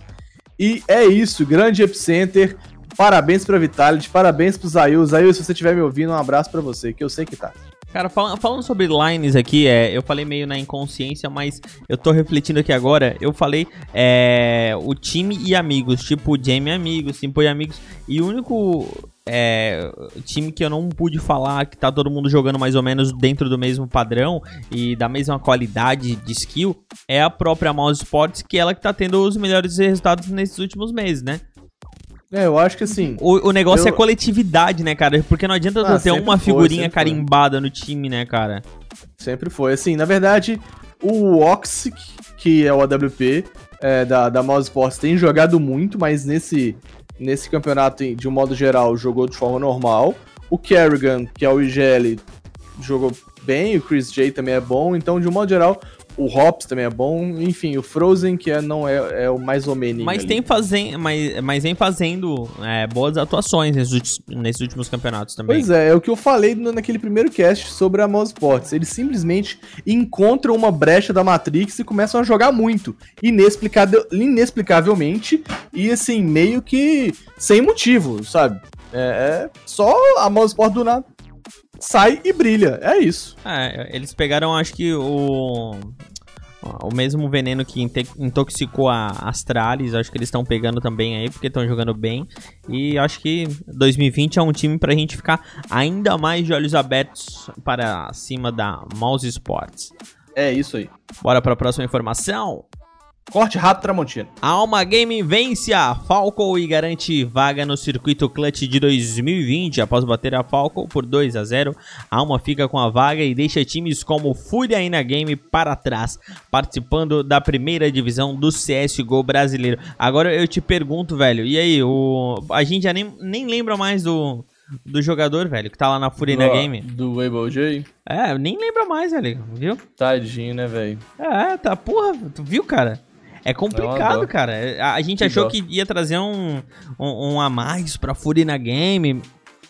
E é isso, grande Epicenter. Parabéns pra Vitality, parabéns pro Zayu. Zayu, se você estiver me ouvindo, um abraço pra você, que eu sei que tá. Cara, fal- falando sobre lines aqui, é, eu falei meio na inconsciência, mas eu tô refletindo aqui agora. Eu falei é, o time e amigos, tipo Jamie e amigos, Simple e amigos. E o único é, time que eu não pude falar que tá todo mundo jogando mais ou menos dentro do mesmo padrão e da mesma qualidade de skill é a própria Mouse Sports, que é ela que tá tendo os melhores resultados nesses últimos meses, né? É, eu acho que assim. O, o negócio Eu- é coletividade, né, cara? Porque não adianta Ah, ter uma foi, figurinha foi. carimbada no time, né, cara? Sempre foi. Assim, na verdade, o Oxic, que é o AWP é, da, da Mouse Sports, tem jogado muito, mas nesse, nesse campeonato, de um modo geral, jogou de forma normal. O Kerrigan, que é o IGL, jogou bem, o Chris J também é bom, então, de um modo geral, o Hops também é bom, enfim, o Frozen, que é, não é, é o mais ou menos. Mas tem mas, mas vem fazendo é, boas atuações nesses, nesses últimos campeonatos também. Pois é, é o que eu falei no- naquele primeiro cast sobre a Mouse Sports. Eles simplesmente encontram uma brecha da Matrix e começam a jogar muito. Inexplicável, inexplicavelmente. E assim, meio que sem motivo, sabe? É, é só a Mouse Sports do nada sai e brilha. É isso. É, eles pegaram, acho que o. O mesmo veneno que intoxicou a Astralis, acho que eles estão pegando também aí, porque estão jogando bem. E acho que 2020 é um time pra gente ficar ainda mais de olhos abertos para cima da Mouse Sports. É isso aí. Bora pra próxima informação. Corte rápido, Tramontina. A Alma Game vence a Falco e garante vaga no circuito Clutch de 2020. Após bater a Falco por 2 a 0, a Alma fica com a vaga e deixa times como Fúria e na Game para trás, participando da primeira divisão do CSGO brasileiro. Agora eu te pergunto, velho, e aí, o... a gente já nem, nem lembra mais do, do jogador, velho, que tá lá na Fúria e na Game? Do Able J. É, nem lembra mais, velho, viu? Tadinho, né, velho? É, tá, porra, tu viu, cara? É É complicado, dó. cara. A, a gente Que achou dó. que ia trazer um, um, um a mais pra Fury na game.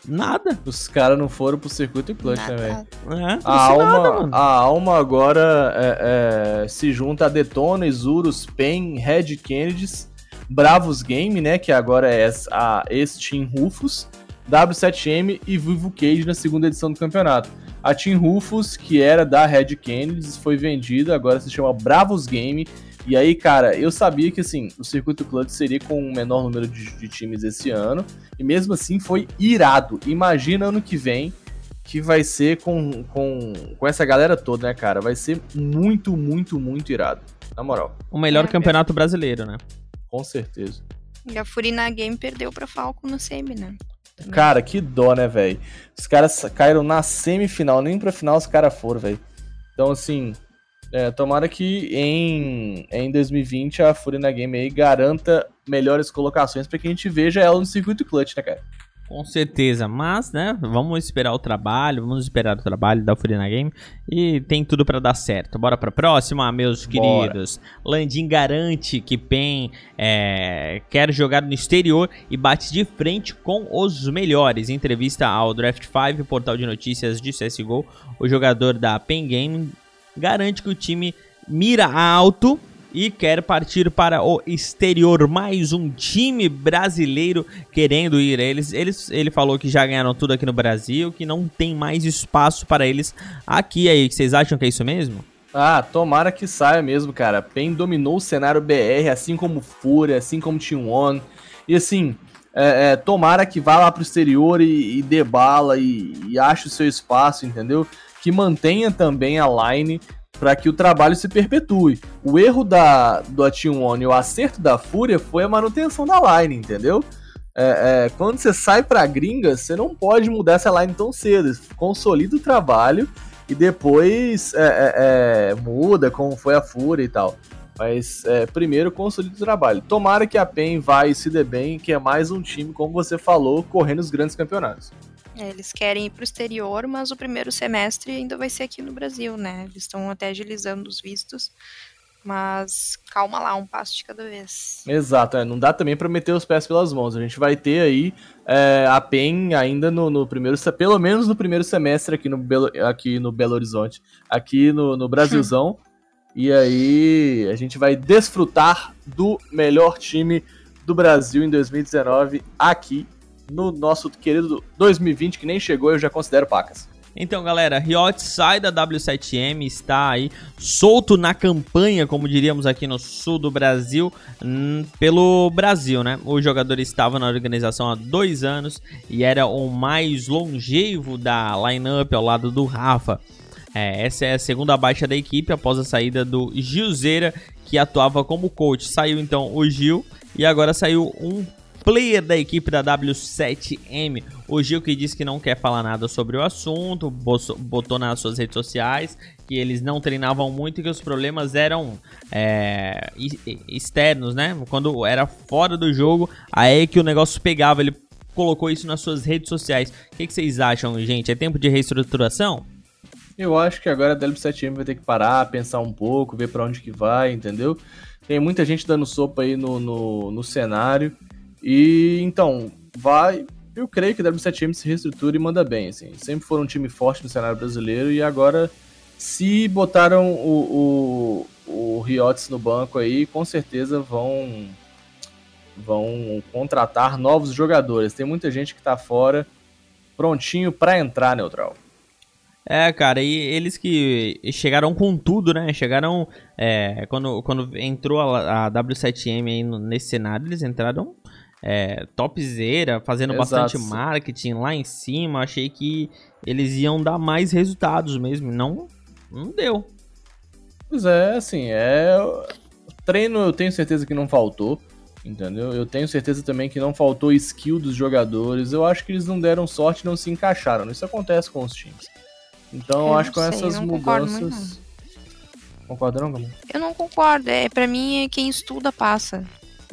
Nada. Os caras não foram pro circuito e clutch, né, velho? É, A alma, nada, a alma agora é, é, se junta a Detona, Isurus, Pen, Red Kennedys, Bravos Game, né? Que agora é a ex-Team Rufus, W7M e Vivo Cage na segunda edição do campeonato. A Team Rufus, que era da Red Kennedys, foi vendida, agora se chama Bravos Game. E aí, cara, eu sabia que assim, o circuito clutch seria com um menor número de, de times esse ano. E mesmo assim foi irado. Imagina ano que vem que vai ser com, com, com essa galera toda, né, cara? Vai ser muito, muito, muito irado. Na moral, O melhor É, campeonato brasileiro, né? com certeza. E a Furina Game perdeu pra Falco no semi, né? Cara, que dó, né, velho? Os caras caíram na semifinal, nem pra final os caras foram, velho. Então, assim, é, tomara que em, em 2020 a Furina Game aí garanta melhores colocações pra que a gente veja ela no circuito clutch, né, cara? Com certeza, mas, né, vamos esperar o trabalho, vamos esperar o trabalho da Furina Game e tem tudo pra dar certo. Bora pra próxima, meus Bora. queridos. Landim garante que PEN é, quer jogar no exterior e bate de frente com os melhores. Em entrevista ao Draft 5, portal de notícias de CSGO, o jogador da PEN Game garante que o time mira alto e quer partir para o exterior. Mais um time brasileiro querendo ir. Eles, eles, ele falou que já ganharam tudo aqui no Brasil, que não tem mais espaço para eles aqui. Aí, vocês acham que é isso mesmo? Ah, tomara que saia mesmo, cara. PEN dominou o cenário BR, assim como Fúria, assim como Team One. E assim, é, é, tomara que vá lá pro exterior e, e dê bala e, e ache o seu espaço, entendeu? Que mantenha também a line, para que o trabalho se perpetue. O erro da, do Ation e o acerto da Fúria foi a manutenção da line, entendeu? É, é, quando você sai pra gringa, você não pode mudar essa line tão cedo. Consolida o trabalho e depois é, é, é muda, como foi a Fúria e tal. Mas é, primeiro consolida o trabalho. Tomara que a PEN vai se dê bem, que é mais um time, como você falou, correndo os grandes campeonatos. É, eles querem ir para o exterior, mas o primeiro semestre ainda vai ser aqui no Brasil, né? Eles estão até agilizando os vistos, mas calma lá, um passo de cada vez. Exato, é, não dá também para meter os pés pelas mãos. A gente vai ter aí é, a PEN ainda no, no, primeiro, pelo menos no primeiro semestre aqui no Belo, aqui no Belo Horizonte, aqui no, no Brasilzão. e aí a gente vai desfrutar do melhor time do Brasil em 2019 aqui no nosso querido 2020, que nem chegou, eu já considero pacas. Então, galera, Riot sai da W7M, está aí solto na campanha, como diríamos aqui no sul do Brasil, hum, pelo Brasil, né? O jogador estava na organização há dois anos e era o mais longevo da lineup ao lado do Rafa. É, essa é a segunda baixa da equipe após a saída do Gilzeira, que atuava como coach. Saiu então o Gil e agora saiu um player da equipe da W7M, o Gil que disse que não quer falar nada sobre o assunto, botou nas suas redes sociais que eles não treinavam muito e que os problemas eram é, externos, né? Quando era fora do jogo, aí que o negócio pegava, ele colocou isso nas suas redes sociais. O que, que vocês acham, gente? É tempo de reestruturação? Eu acho que agora a W7M vai ter que parar, pensar um pouco, ver para onde que vai, entendeu? Tem muita gente dando sopa aí no, no, no cenário. E então, vai. Eu creio que a W7M se reestrutura e manda bem, assim. Sempre foram um time forte no cenário brasileiro e agora, se botaram o, o, o Riots no banco aí, com certeza vão vão contratar novos jogadores. Tem muita gente que tá fora, prontinho para entrar neutral. É, cara, e eles que chegaram com tudo, né? Chegaram. É, quando, quando entrou a, a W7M aí nesse cenário, eles entraram é, topzera, fazendo Exato. bastante marketing lá em cima. Achei que eles iam dar mais resultados mesmo. Não, não deu. Pois é, assim, é. Treino eu tenho certeza que não faltou. Entendeu? Eu tenho certeza também que não faltou skill dos jogadores. Eu acho que eles não deram sorte não se encaixaram. Isso acontece com os times. Então, eu acho que com sei, essas mudanças. Concorda não, Gamu? Eu não concordo. É, pra mim, é quem estuda passa.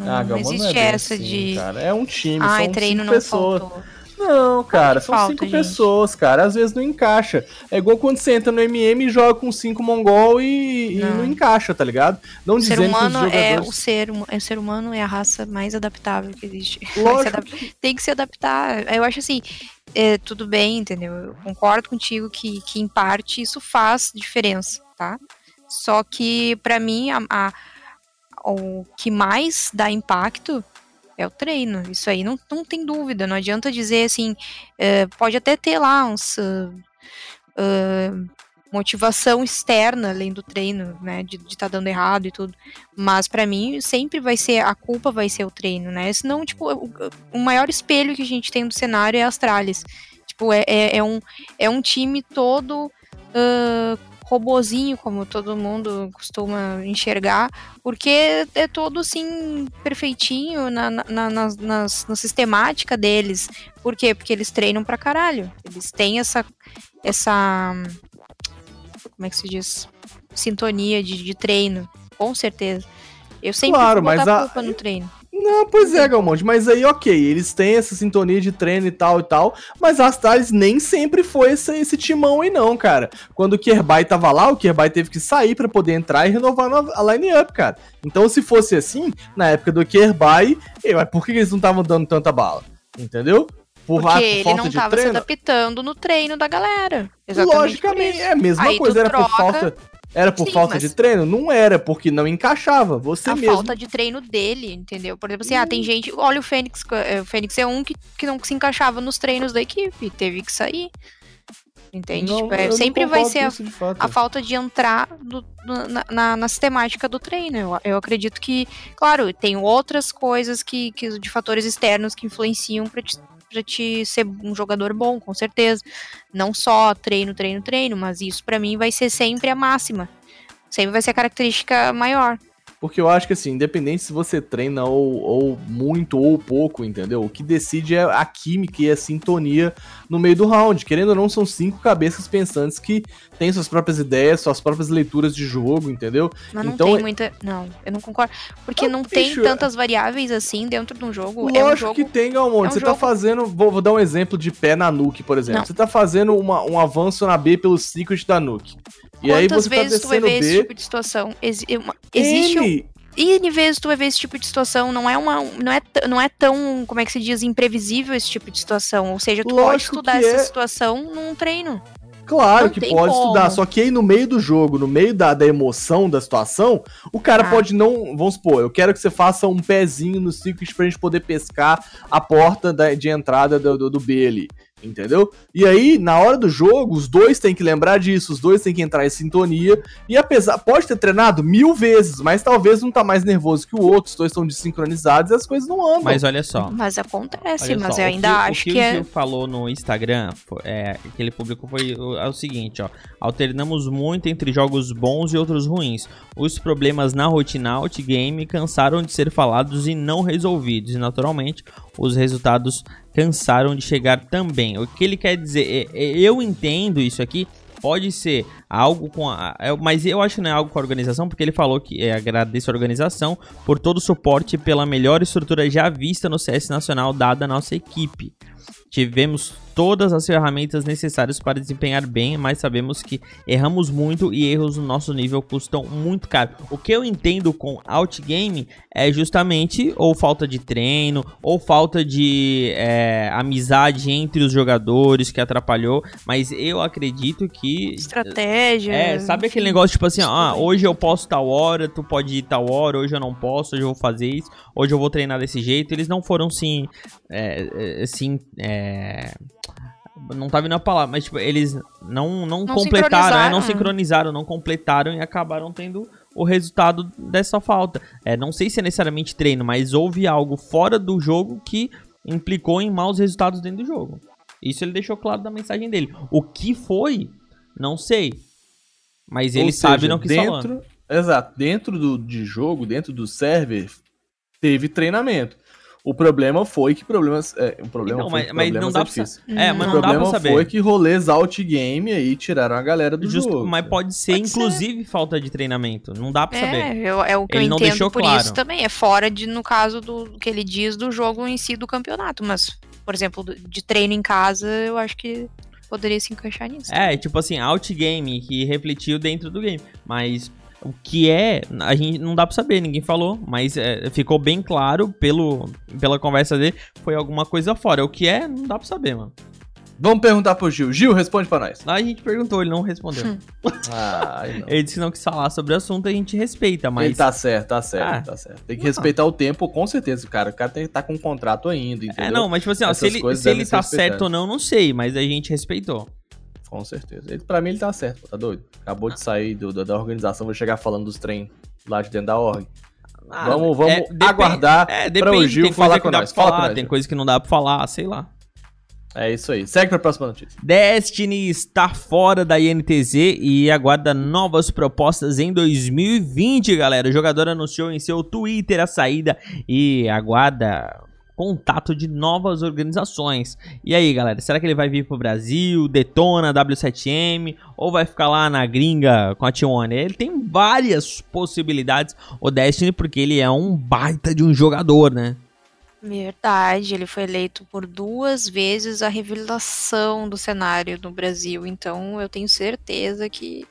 Ah, não, existe é essa assim, de. Cara. É um time, Ai, são treino cinco pessoas. Faltou. Não, cara, são falta, cinco gente. pessoas, cara. Às vezes não encaixa. É igual quando você entra no MM e joga com cinco mongol e não, e não encaixa, tá ligado? Não o ser humano jogadores... é o ser, é o ser humano é a raça mais adaptável que existe. (laughs) Lógico. Tem que se adaptar. Eu acho assim, é, tudo bem, entendeu? Eu concordo contigo que, que em parte isso faz diferença, tá? Só que para mim a, a o que mais dá impacto é o treino. Isso aí não, não tem dúvida. Não adianta dizer assim, uh, pode até ter lá uns. Uh, motivação externa além do treino, né, de estar tá dando errado e tudo. Mas para mim sempre vai ser a culpa vai ser o treino, né? Senão, tipo, o, o maior espelho que a gente tem do cenário é a Astralis. Tipo, é, é, é um, é um time todo uh, robozinho, como todo mundo costuma enxergar, porque é todo assim perfeitinho na, na, na, na, sistemática deles. Por quê? Porque eles treinam pra caralho. Eles têm essa. essa como é que se diz? Sintonia de, de treino, com certeza. Eu sempre claro, mas a culpa no treino. Não, pois é, Galmonte, mas aí ok, eles têm essa sintonia de treino e tal e tal, mas a Astralis nem sempre foi esse, esse timão aí não, cara. Quando o Kerbai tava lá, o Kerbai teve que sair para poder entrar e renovar a line-up, cara. Então se fosse assim, na época do Kerbai, por que eles não estavam dando tanta bala? Entendeu? Por, Porque por ele não tava se adaptando no treino da galera. Exatamente Logicamente, é a mesma aí coisa, era troca... por falta era por Sim, falta de treino? Não era, porque não encaixava. Você a mesmo. falta de treino dele, entendeu? Por exemplo, assim, hum. ah, tem hum. gente. Olha o Fênix. É, o Fênix é um que, que não se encaixava nos treinos da equipe. Teve que sair. Entende? Não, tipo, é, sempre vai ser a, a, falta de entrar do, do, na, na, na, sistemática do treino. Eu, eu, acredito que, claro, tem outras coisas que, que de fatores externos que influenciam para te, pra te ser um jogador bom, com certeza. Não só treino, treino, treino, mas isso para mim vai ser sempre a máxima. Sempre vai ser a característica maior. Porque eu acho que assim, independente se você treina ou, ou muito ou pouco, entendeu? O que decide é a química e a sintonia no meio do round. Querendo ou não, são cinco cabeças pensantes que têm suas próprias ideias, suas próprias leituras de jogo, entendeu? Mas não Então, tem é- muita. Não, eu não concordo. Porque não tem tantas variáveis assim dentro de um jogo. Lógico é um jogo. que tem, Galmonte. é um você tá jogo- fazendo. Vou, vou dar um exemplo de pé na nuke, por exemplo. Não. Você tá fazendo uma- um avanço na B pelo secret da nuke. E aí Quantas tá vezes tu vai ver esse B. tipo de situação? Exi- uma- existe um. N, vezes tu vai ver esse tipo de situação. Não é uma. Não é, não é tão, como é que se diz, imprevisível esse tipo de situação. Ou seja, tu pode Lógico estudar que essa é. situação num treino. Claro Não que pode como. estudar, só que aí no meio do jogo, no meio da, da emoção da situação, o cara Ah. pode não. Vamos supor, eu quero que você faça um pezinho no Secret pra gente poder pescar a porta da- de entrada do, do, do B ali. Entendeu? E aí, na hora do jogo, os dois têm que lembrar disso, os dois têm que entrar em sintonia. E apesar, pode ter treinado mil vezes, mas talvez um tá mais nervoso que o outro, os dois estão desincronizados e as coisas não andam. Mas olha só. Mas acontece, Olha mas só, eu o ainda que, acho o que, que, o é. Gil falou no Instagram, é, que ele publicou foi o, é o seguinte, ó. Alternamos muito entre jogos bons e outros ruins. Os problemas na rotina outgame cansaram de ser falados e não resolvidos. E naturalmente, os resultados cansaram de chegar também. O que ele quer dizer? é- é- eu entendo isso aqui. Pode ser algo com a. Mas eu acho que não é algo com a organização, porque ele falou que é, agradeço a organização por todo o suporte e pela melhor estrutura já vista no CS Nacional dada à nossa equipe. Tivemos todas as ferramentas necessárias para desempenhar bem, mas sabemos que erramos muito e erros no nosso nível custam muito caro. O que eu entendo com outgame é justamente ou falta de treino, ou falta de é, amizade entre os jogadores que atrapalhou, mas eu acredito que Estratégia. É, sabe aquele enfim. negócio tipo assim, ah, hoje eu posso tal hora, tu pode ir tal hora, hoje eu não posso, hoje eu vou fazer isso, hoje eu vou treinar desse jeito. Eles não foram sim, é, é, assim, é, não tá vindo a palavra, mas tipo, eles não, não, Não completaram, é, não sincronizaram. sincronizaram, não completaram e acabaram tendo o resultado dessa falta. É, não sei se é necessariamente treino, mas houve algo fora do jogo que implicou em maus resultados dentro do jogo. Isso ele deixou claro da mensagem dele. O que foi, não sei. Mas Ou ele seja, sabe não que falando. dentro, Exato, dentro do, de jogo, dentro do server, teve treinamento. O problema foi que problemas. É, o problema Então, foi mas- que mas não dá pra. É, mas O não dá pra problema saber. foi que rolês outgame aí tiraram a galera do Justo- jogo. mas pode ser, Pode ser. inclusive, falta de treinamento. Não dá pra saber. É, eu- é o que Ele eu não entendo por claro. isso também. É fora de, no caso do que ele diz do jogo em si do campeonato. Mas, por exemplo, de treino em casa, eu acho que poderia se encaixar nisso. É, tipo assim, outgame que refletiu dentro do game. Mas o que é, a gente não dá pra saber, ninguém falou. Mas é, ficou bem claro pelo, pela conversa dele, foi alguma coisa fora. O que é, não dá pra saber, mano. Vamos perguntar pro Gil. Gil, responde pra nós. Lá a gente perguntou, ele não respondeu. Hum. (laughs) Ah, não. Ele disse que não quis falar sobre o assunto, a gente respeita, Ele mas. tá certo, tá certo, Ah. tá certo. Tem que Não. respeitar o tempo, com certeza, cara. O cara tem que tá com um contrato ainda, entendeu? É, não, mas tipo assim, ó, se ele, se ele tá certo ou não, não sei, mas a gente respeitou. Com certeza. Ele, pra mim ele tá certo, pô, tá doido? Acabou de sair do- da- da organização, vou chegar falando dos trem lá de dentro da org. Ah, vamos vamos é, depende- aguardar É, pra depende, o Gil falar com dá nós. pra Fala falar, com nós, tem Gil. coisa que não dá pra falar, sei lá. É isso aí. Segue pra próxima notícia. Destiny está fora da INTZ e aguarda novas propostas em 2020, galera. O jogador anunciou em seu Twitter a saída e aguarda contato de novas organizações. E aí, galera, será que ele vai vir pro Brasil, detona W7M ou vai ficar lá na gringa com a T1? Ele tem várias possibilidades, o Destiny, porque ele é um baita de um jogador, né? Verdade, ele foi eleito por duas vezes a revelação do cenário no Brasil. Então eu tenho certeza que,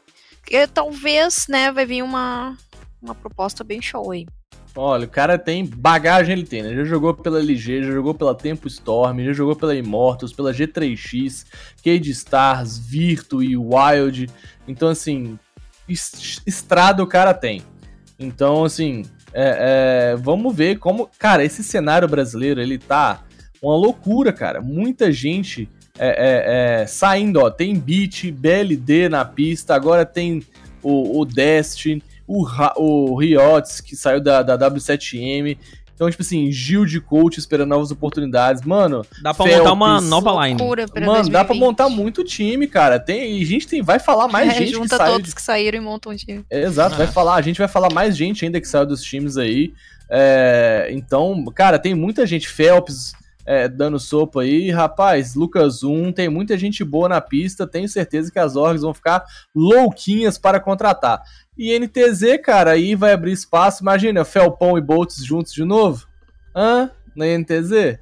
que talvez, né, vai vir uma, uma proposta bem show aí. Olha, o cara tem bagagem, ele tem, né? Já jogou pela LG, já jogou pela Tempo Storm, já jogou pela Immortals, pela G3X, Cade Stars, Virtu e Wild. Então, assim, es- estrada o cara tem. Então, assim, é, é, vamos ver como. Cara, esse cenário brasileiro, ele tá uma loucura, cara. Muita gente é, é, é, saindo, ó. Tem Beat, BLD na pista, agora tem o, o Destiny, o, o que saiu da, da W7M. Então, tipo assim, Gil de coach esperando novas oportunidades. Mano, Dá pra Felps, montar uma nova line. Mano, dá pra 2020. montar muito time, cara. Tem, e a gente tem, vai falar mais É, gente que junta saiu todos de- que saíram e montam um time. É, Exato, Ah. vai falar, a gente vai falar mais gente ainda que saiu dos times aí. É, então, cara, tem muita gente, Phelps é, dando sopa aí, rapaz, Lucas 1, tem muita gente boa na pista, tenho certeza que as orgs vão ficar louquinhas para contratar. E NTZ, cara, aí vai abrir espaço, imagina, Felpão e Boltz juntos de novo? Hã? Na NTZ?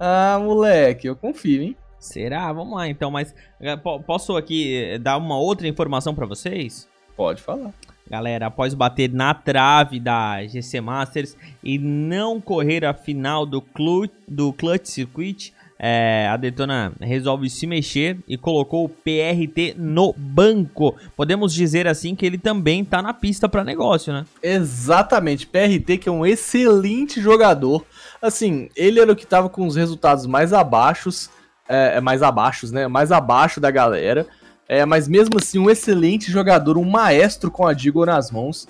Ah, moleque, eu confio, hein? Será? Vamos lá então, mas eh, po- posso aqui eh, dar uma outra informação pra vocês? Pode falar. Galera, após bater na trave da GC Masters e não correr a final do, Clu do Clutch Circuit, é, a Detona resolve se mexer e colocou o PRT no banco. Podemos dizer assim que ele também tá na pista para negócio, né? Exatamente, PRT que é um excelente jogador. Assim, ele era o que tava com os resultados mais abaixos, é, é, mais abaixos, né? Mais abaixo da galera. É, mas mesmo assim, um excelente jogador, um maestro com a Digo nas mãos.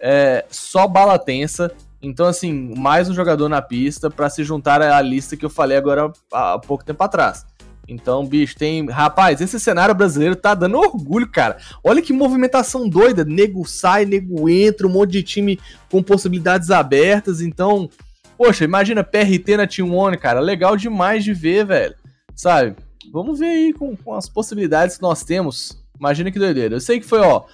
É, só bala tensa. Então, assim, mais um jogador na pista pra se juntar à lista que eu falei agora há há pouco tempo atrás. Então, bicho, tem. Rapaz, esse cenário brasileiro tá dando orgulho, cara. Olha que movimentação doida. Nego sai, nego entra, um monte de time com possibilidades abertas. Então, poxa, imagina PRT na Team One, cara. Legal demais de ver, velho. Sabe? Vamos ver aí com, com as possibilidades que nós temos. Imagina que doideira. Eu sei que foi, ó.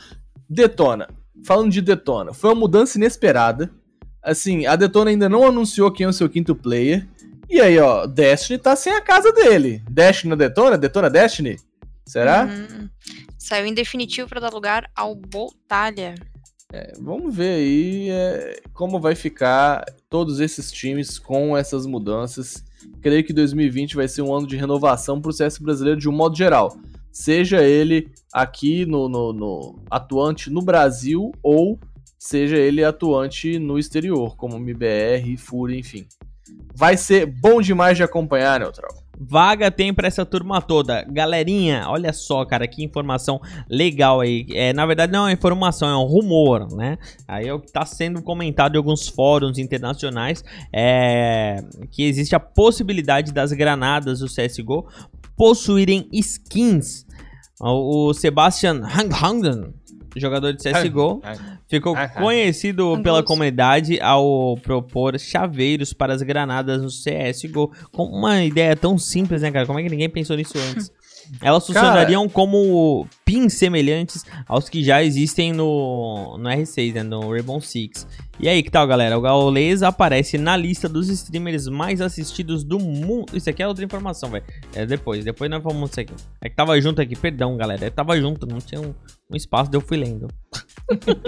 Detona. Falando de Detona, foi uma mudança inesperada. Assim, a Detona ainda não anunciou quem é o seu quinto player. E aí, ó, Destiny tá sem a casa dele. Destiny na Detona? Detona Destiny? Será? Uhum. Saiu em definitivo pra dar lugar ao Boltalha. Vamos ver aí é, como vai ficar todos esses times com essas mudanças. Creio que 2020 vai ser um ano de renovação pro CS brasileiro de um modo geral. Seja ele aqui no, no- no- atuante no Brasil ou seja ele atuante no exterior, como MBR, Fúria, enfim. Vai ser bom demais de acompanhar, Neutral. Vaga tem pra essa turma toda. Galerinha, olha só, cara, que informação legal aí. É, na verdade, não é uma informação, é um rumor, né? Aí é o que tá sendo comentado em alguns fóruns internacionais. É, que existe a possibilidade das granadas do CSGO possuírem skins. O Sebastian Hanghanden, jogador de (laughs) CSGO, ficou Ah, ah. conhecido pela comunidade ao propor chaveiros para as granadas no CSGO. Com uma ideia tão simples, né, cara? Como é que ninguém pensou nisso antes? (laughs) Elas funcionariam como pins semelhantes aos que já existem no, no R6, né? No Rainbow Six. E aí, que tal, galera? O Gaules aparece na lista dos streamers mais assistidos do mundo. Isso aqui é outra informação, velho. É depois, depois nós vamos isso aqui. É que tava junto aqui, perdão, galera. Eu tava junto, não tinha um, um espaço, eu fui lendo.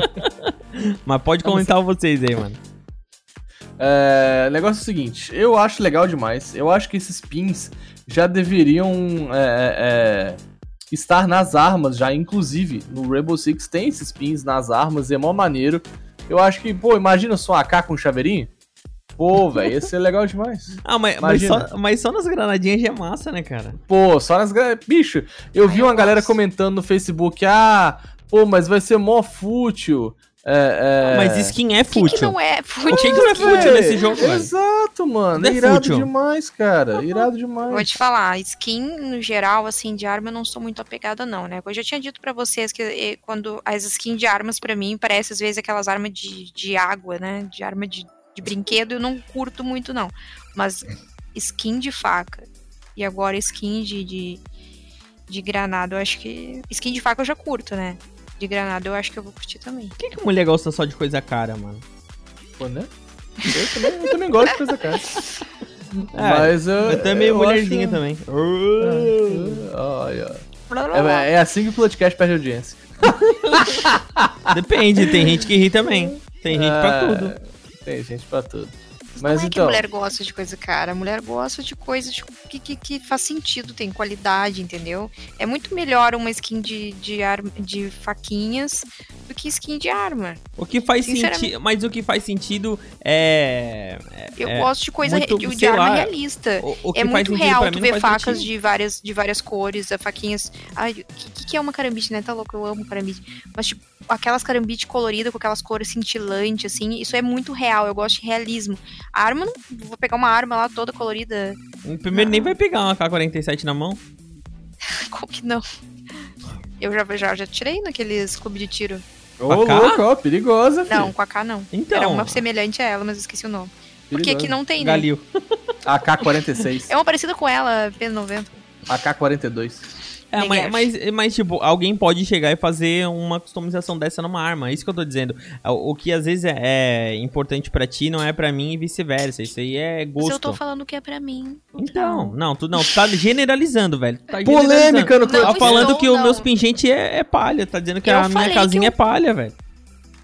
(laughs) Mas pode comentar vocês aí, mano. É, negócio é o seguinte, eu acho legal demais. Eu acho que esses pins já deveriam é, é, estar nas armas já, inclusive no Rainbow Six tem esses pins nas armas, é mó maneiro. Eu acho que, pô, imagina só AK com chaveirinho. Pô, velho, ia ser legal demais. (laughs) Ah, mas, mas, só, mas só nas granadinhas já é massa, né, cara? Pô, só nas. gra- Bicho, eu vi eu uma galera gosto. comentando no Facebook, ah, pô, mas vai ser mó fútil. É, é... Mas skin é O que, que fútil. não é O fútil? que, que não é fútil nesse jogo, velho? Exato, mano. Não é irado fútil. demais, cara. Irado demais. Vou te falar, skin no geral, assim, de arma, eu não sou muito apegada, não, né? Eu já tinha dito pra vocês que eh, quando as skins de armas, pra mim, parece às vezes aquelas armas de, de água, né? De arma de, de brinquedo, eu não curto muito, não. Mas skin de faca e agora skin de, de, de granada, eu acho que. Skin de faca eu já curto, né? De granada eu acho que eu vou curtir também. Por que, que mulher gosta só de coisa cara, mano? Pô, né? Eu também, eu também gosto de coisa cara. (laughs) É, Mas eu. Eu também eu mulherzinha acho- também. Ai. É, é assim que o podcast perde audiência. Depende, tem gente que ri também. Tem gente pra Ah, tudo. Tem gente pra tudo. Mas não é que então. a mulher gosta de coisa cara, a mulher gosta de coisas tipo, que, que, que faz sentido, tem qualidade, entendeu? É muito melhor uma skin de, de, arma, de faquinhas do que skin de arma. O que faz sentido. Mas o que faz sentido é. Eu é- gosto de coisa muito, de, de arma lá, realista. O, o que é muito real tu ver facas sentido. de várias, de várias cores, a faquinhas. Ai, o que, que é uma carambite, né? Tá louco, eu amo carambite. Mas, tipo, aquelas carambite coloridas com aquelas cores cintilantes, assim, isso é muito real. Eu gosto de realismo. Arma, não vou pegar uma arma lá toda colorida. Primeiro nem vai pegar uma K-47 na mão. (laughs) Como que não? Eu já, já, já tirei naqueles clubes de tiro. Ô, cá? louco, ó, perigosa, filho. Não, com a K não. Então. Era uma semelhante a ela, mas eu esqueci o nome. Porque Perigosa. aqui não tem, né? Galil. AK-46. É uma parecida com ela, P90. AK-42. É, mas, mas, mas, tipo, alguém pode chegar e fazer uma customização dessa numa arma. É isso que eu tô dizendo. O, o que às vezes é, é importante pra ti não é pra mim e vice-versa. Isso aí é Mas gosto. eu tô falando que é pra mim. Então, não, tu não, tu tá generalizando, velho. Tu tá Polêmica no Não, Tá falando estou, que o não. meus pingentes é, é palha. Tá dizendo que Eu a minha casinha que é eu- palha, velho.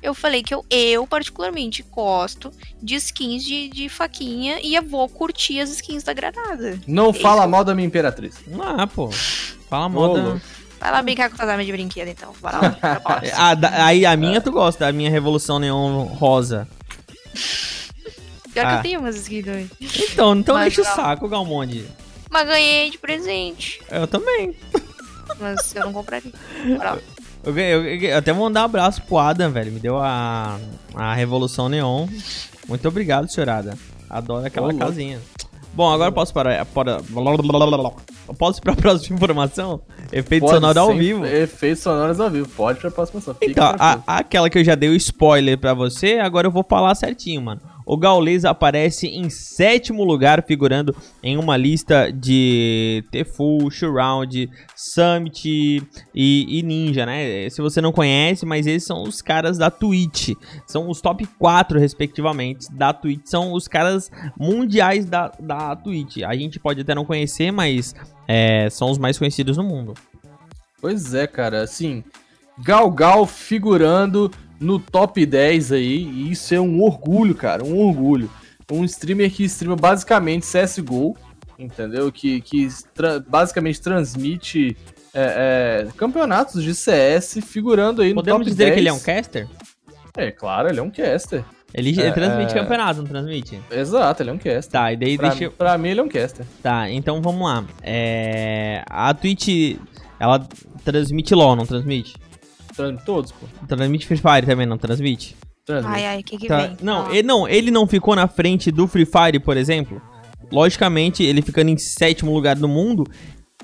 Eu falei que eu, eu particularmente, gosto de skins de, de faquinha e eu vou curtir as skins da granada. Não Isso. fala mal da minha imperatriz. Ah, pô. Fala moda. Vai lá brincar com tuas armas de brinquedo, então. Bora lá. (laughs) Ah, da- aí a minha tu gosta, a minha Revolução Neon Rosa. Pior que Ah. eu tenho umas skins também. Então, então Mas deixa o saco, Galmonde. Mas ganhei de presente. Eu também. Mas eu não compraria. Bora lá. (laughs) Eu, eu, ganhei- eu até vou mandar um abraço pro Adam, velho. Me deu a, a Revolução Neon. Muito obrigado, senhorada. Adoro aquela louco. casinha. Bom, agora eu posso para, para. Posso ir pra (laughs) próxima informação? Efeito Pode sonoro ao vivo. Efeitos sonoros ao vivo. Pode pra próxima Então, a- aquela que eu já dei o spoiler pra você, agora eu vou falar certinho, mano. O Gaules aparece em sétimo lugar, figurando em uma lista de Tefu, Shroud, Summit e, e Ninja, né? Se você não conhece, mas eles são os caras da Twitch. São os top 4, respectivamente, da Twitch. São os caras mundiais da, da Twitch. A gente pode até não conhecer, mas é, são os mais conhecidos no mundo. Pois é, cara, assim, Gal Gal figurando no top 10 aí, e isso é um orgulho, cara, um orgulho. Um streamer que streama basicamente CSGO, entendeu? Que, que tra- basicamente transmite é, é, campeonatos de CS figurando aí no Podemos top dizer 10. que ele é um caster? É, claro, ele é um caster. Ele, É, ele transmite é. campeonato, não transmite? Exato, ele é um caster. Tá, e daí Pra, deixa eu... pra mim, ele é um caster. Tá, então vamos lá. É... A Twitch, ela transmite LoL, não transmite? Transmite todos, pô. Transmite Free Fire também, não transmite? Transmite. Ai, ai, o que que Tá, vem? Não, Ah. ele não, ele não ficou na frente do Free Fire, por exemplo? Logicamente, ele ficando em sétimo lugar no mundo,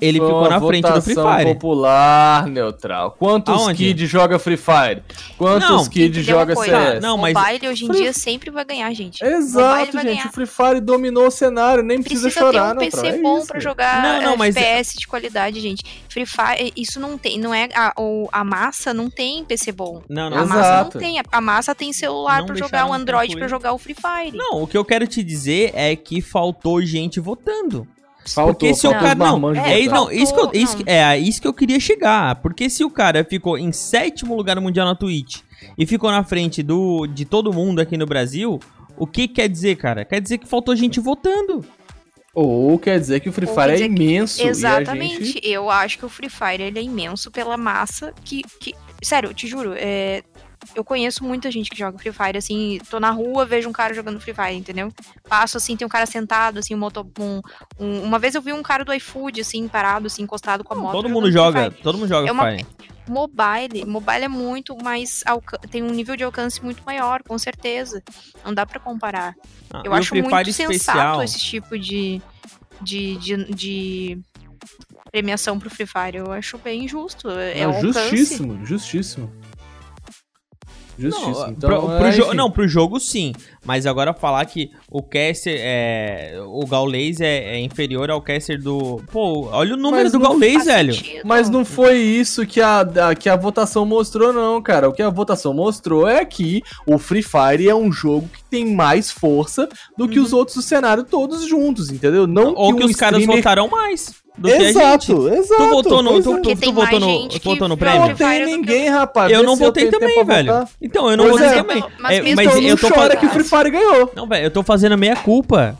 ele ficou na frente do Free Fire. popular, neutral. Quantos Aonde? kids joga Free Fire? Quantos Não, kids joga coisa? CS? Não, mas- Mobile hoje em Free- dia sempre vai ganhar, gente. Exato, gente. ganhar. O Free Fire dominou o cenário, nem precisa, Precisa chorar, ter um neutral. PC é bom isso, pra jogar Não, não, mas- FPS de qualidade, gente. Free Fire, isso não tem, não é a, a massa não tem PC bom. Não, não. A massa Exato. não tem, a, massa tem celular Não pra jogar, o Android concluir. pra jogar o Free Fire. Não, o que eu quero te dizer é que faltou gente votando. Faltou, Porque se o cara. Não, é, não, isso que eu, isso, que- é isso que eu queria chegar. Porque se o cara ficou em sétimo lugar mundial na Twitch e ficou na frente do, de todo mundo aqui no Brasil, o que quer dizer, cara? Quer dizer que faltou gente votando. Ou quer dizer que o Free Fire é dizer que- imenso. Exatamente. E a gente... Eu acho que o Free Fire ele é imenso pela massa que. que... Sério, eu te juro, é, eu conheço muita gente que joga Free Fire, assim, tô na rua, vejo um cara jogando Free Fire, entendeu? Passo assim, tem um cara sentado, assim, um moto, um, um- uma vez eu vi um cara do iFood, assim, parado, assim, encostado com a moto. todo mundo Free joga, Fire. todo mundo joga É uma- Free Fire. Mobile, mobile é muito mais. tem um nível de alcance muito maior, com certeza. Não dá pra comparar. Ah, Eu acho muito sensato esse tipo de, de, de, de premiação pro Free Fire. Eu acho bem justo. É Não, um alcance. justíssimo, justíssimo. Justíssimo. Não, então, pro, pro é, jo- enfim. não, pro jogo sim. Mas agora falar que o caster é. O Gaules é, é inferior ao caster do. Pô, olha o número Mas do Gaules, velho. sentido. Mas não foi isso que a, a- que a votação mostrou, não, cara. O que a votação mostrou é que o Free Fire é um jogo que tem mais força do que os outros do cenário todos juntos, entendeu? Não Uhum. Ou que um os caras streamer- votaram mais do que a gente. Exato, exato. Tu votou no. Tu, é. tu, tu tem votou no, votou no Não prêmio? Free Fire votei ninguém, rapaz. Eu não votei também, velho. votar. Então, eu não Pois votei é. também. Mas É, mas Então eu não tô chora fazendo. que o Free Fire ganhou. Não, velho, eu tô fazendo meia culpa.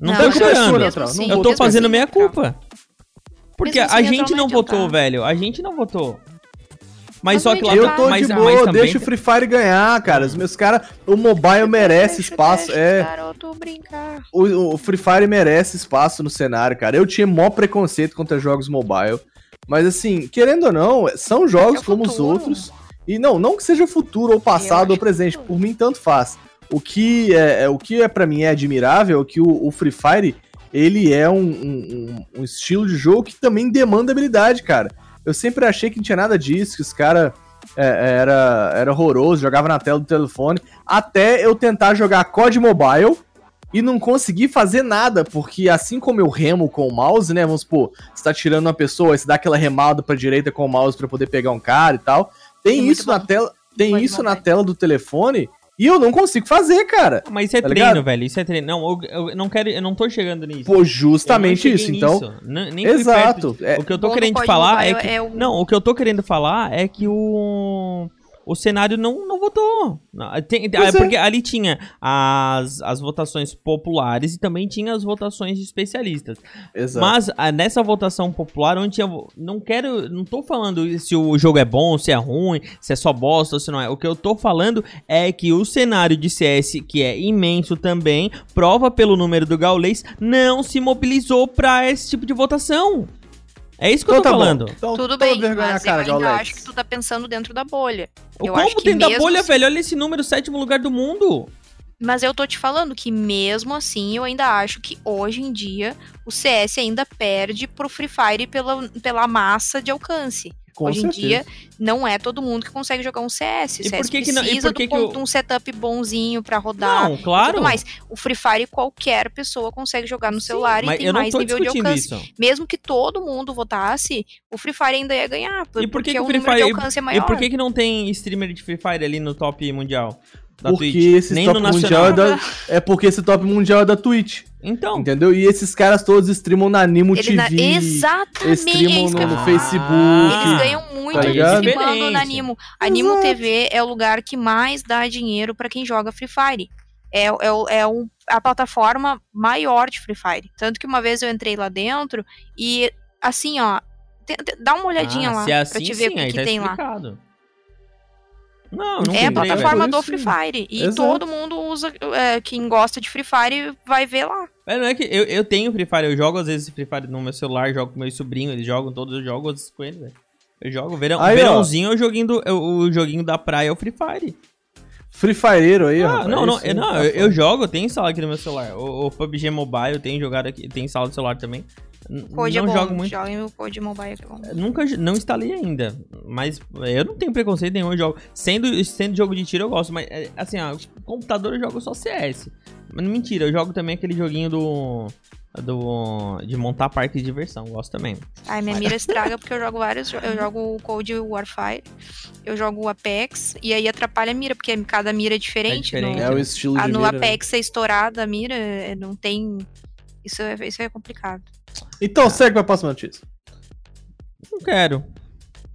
Não, Não, tô chorando. assim, não Eu tô assim, fazendo meia culpa. Porque a assim, gente não não votou, velho. A gente não votou. Mas só que lá Eu tô mas, de mas boa, também deixa o Free Fire ganhar, cara. Os meus caras, o mobile merece espaço. É, Garoto brincar. o, o Free Fire merece espaço no cenário, cara. Eu tinha maior preconceito contra jogos mobile. Mas assim, querendo ou não, são jogos É como os outros. E não, não que seja futuro ou passado ou presente, que- por mim tanto faz. O que é, é- o que é para mim é admirável é que o, o Free Fire, ele é um, um- um- um estilo de jogo que também demanda habilidade, cara. Eu sempre achei que não tinha nada disso, que os caras era, era horroroso, jogava na tela do telefone, até eu tentar jogar COD Mobile e não conseguir fazer nada, porque assim como eu remo com o mouse, né, vamos supor, você tá tirando uma pessoa, você dá aquela remada pra direita com o mouse pra poder pegar um cara e tal, tem É isso na bom. tela, tem isso na tela do telefone e eu não consigo fazer, cara. Mas isso é Tá treino, ligado? velho. Isso é treino. Não, eu, eu não quero. Eu não tô chegando nisso. Pô, justamente Eu não isso, então. nisso. N- nem Exato. perto. É, O que eu tô Bom do querendo falar é Mobile que. é o- Não, o que eu tô querendo falar é que o. O cenário não, não votou. Não, tem- ah, é. porque ali tinha as, as votações populares e também tinha as votações de especialistas. exato. Mas ah, nessa votação popular, onde tinha. Não quero. Não tô falando se o jogo é bom, se é ruim, se é só bosta ou se não é. O que eu tô falando é que o cenário de CS, que é imenso também, prova pelo número do Gaulês, não se mobilizou pra esse tipo de votação. É isso que eu tô tá falando. Então, Tudo bem, vergonha na mas cara, eu ainda acho que tu tá pensando dentro da bolha. O Eu como acho que dentro da bolha, se- velho? Olha esse número, sétimo lugar do mundo. Mas eu tô te falando que mesmo assim, eu ainda acho que hoje em dia o CS ainda perde pro Free Fire pela, pela massa de alcance. Com hoje certeza. em dia, não é todo mundo que consegue jogar um CS. O E por CS que que não- e precisa por que do que o- de um setup bonzinho pra rodar. Não, claro. Mais. O Free Fire qualquer pessoa consegue jogar no celular e Mas tem eu mais nível de alcance. isso. Mesmo que todo mundo votasse, o Free Fire ainda ia ganhar. E por que porque que o Free número Fire- de alcance é E por que, que não tem streamer de Free Fire ali no top mundial? Da Porque Twitch? esse Nem top no mundial nacional. é, da, é porque esse top mundial é da Twitch, Então. entendeu? E esses caras todos streamam na Animo Ele TV. na- Exatamente. streamam que no, no. Facebook. Eles ganham muito tá streamando na Animo. Animo Exato. TV é o lugar que mais dá dinheiro pra quem joga Free Fire. É, é, o- é o- a plataforma maior de Free Fire. Tanto que uma vez eu entrei lá dentro e, assim, ó, te- te- dá uma olhadinha Ah, lá é pra assim, te ver o sim, que, aí que tá tem lá. Não, não É a plataforma do Free. Fire. E Exato. todo mundo usa. é, quem gosta de Free Fire vai ver lá. É, não é que eu, eu tenho Free Fire, eu jogo às vezes Free Fire no meu celular, jogo com meu sobrinho, eles jogam todos, eu jogo às vezes com eles, velho. Eu jogo, verão, Aí, ó. verãozinho é o joguinho, do, o, o joguinho da praia, é o Free Fire. Free Fireiro aí, Ah, rapaz. não, não, eu, não tá eu, eu jogo, tenho instalado aqui no meu celular. O, o PUBG Mobile eu tenho jogado aqui, tem instalado no celular também. Code não é bom. jogo muito. Joguem o Code Mobile que é bom. Nunca, não instalei ainda, mas eu não tenho preconceito nenhum, eu jogo. Sendo, sendo jogo de tiro eu gosto, mas é, assim, ó, computador eu jogo só CS. Mas mentira, eu jogo também aquele joguinho do do de montar parque de diversão, gosto também. Ai, minha mira (laughs) estraga porque eu jogo vários. Eu jogo o Code Warfire, eu jogo o Apex, e aí atrapalha a mira, porque cada mira é diferente. diferente. no, É o estilo ah, de no mira, né? Apex é estourada a mira, é, não tem. Isso é, isso é complicado. Então, segue pra próxima notícia. Não quero.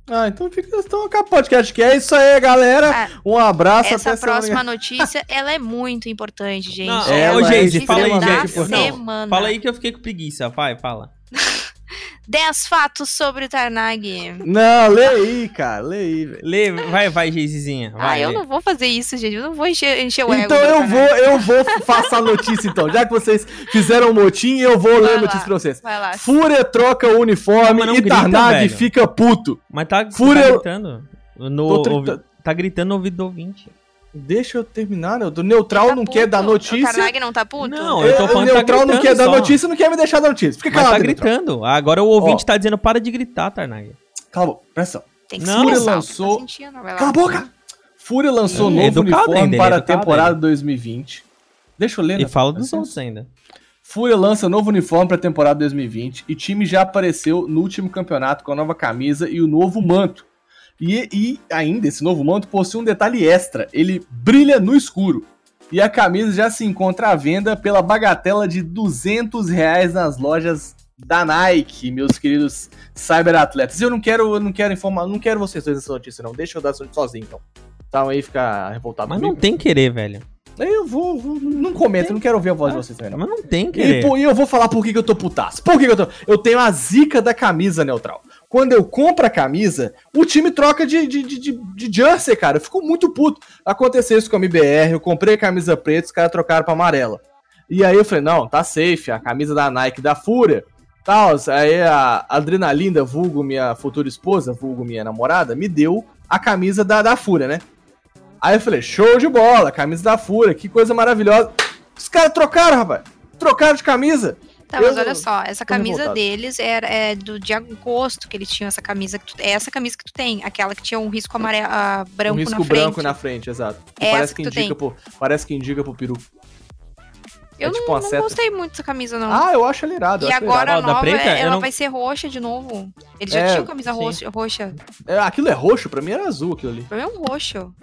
Ah, então fica. Então acaba o podcast que é isso aí, galera. Ah, Um abraço Essa até semana próxima notícia, (laughs) ela é muito importante, gente. Não, é é notícia fala aí, semana. Fala aí que eu fiquei com preguiça, vai, fala. (laughs) 10 fatos sobre o Tarnag. Não, lê aí, cara. Lê aí, velho. Lê, vai, vai, Geizinha. Ah, Vai, eu lê. não vou fazer isso, gente. Eu não vou encher, encher o ego. Então eu vou, eu vou passar a notícia então. Já que vocês fizeram um motim, eu vou ler Vai a notícia pra vocês. Vai lá. Fúria troca o uniforme não e grita, Tarnag velho. fica puto. Mas tá, você Fúria- tá gritando. No, Tô ouvi- tá gritando no ouvido do ouvinte. Deixa eu terminar, né? O neutral Tá não puto? quer dar O notícia. Tarnag não tá puto? Não, eu tô É, falando o que tá neutral não gritando quer dar só. notícia, não quer me deixar dar notícia. Fica Mas calado, tá neutral. gritando. Agora o ouvinte Ó. tá dizendo para de gritar, Tarnag. Calma, presta atenção. Tem que Não. Fúria expressar, lançou- tá sentindo? Cala a boca! Fúria lançou é novo educado uniforme é para a temporada ainda. 2020. Deixa eu ler, E né? fala dos outros ainda. Fúria lança novo uniforme para a temporada 2020 e time já apareceu no último campeonato com a nova camisa e o novo manto. E, e ainda esse novo manto possui um detalhe extra: ele brilha no escuro. E a camisa já se encontra à venda pela bagatela de 200 reais nas lojas da Nike, meus queridos cyberatletas. Eu não quero, eu não quero informar, não quero vocês dois nessa notícia, não. Deixa eu dar sozinho, então. Tá aí ficar revoltado Mas não comigo. tem querer, velho. Eu vou, vou- não comento, não quero ouvir a voz de vocês também, não. Mas não tem, E, querer. pô, e eu vou falar por que, que eu tô putaço. Por que, que eu tô. Eu tenho a zica da camisa neutral. Quando eu compro a camisa, o time troca de, de, de, de, de jersey, cara. Eu fico muito puto. Aconteceu isso com a MBR, eu comprei a camisa preta, os caras trocaram pra amarela. E aí eu falei, não, tá safe, a camisa da Nike da Fúria. Tal, aí a Adrenalinda, vulgo minha futura esposa, vulgo minha namorada, me deu a camisa da, da Fúria, né? Aí eu falei, show de bola, camisa da Fúria, que coisa maravilhosa. Os caras trocaram, rapaz. Trocaram de camisa. Tá, mas olha só, essa camisa deles era é do de agosto que eles tinham essa camisa que tu, é essa camisa que tu tem, aquela que tinha um risco amarelo, ah, branco um risco na frente. branco na frente, exato. Que Essa parece que que, tu indica tem. pro, parece que indica pro peru. Eu é não, tipo não seta. gostei muito dessa camisa não. Ah, eu acho ele irado. eu e agora a Ó, da nova, preta, eu ela não- vai ser roxa de novo. Eles já É, tinham camisa sim. roxa, roxa. irado. É, aquilo é roxo, pra mim era azul aquilo ali. Pra mim é um roxo.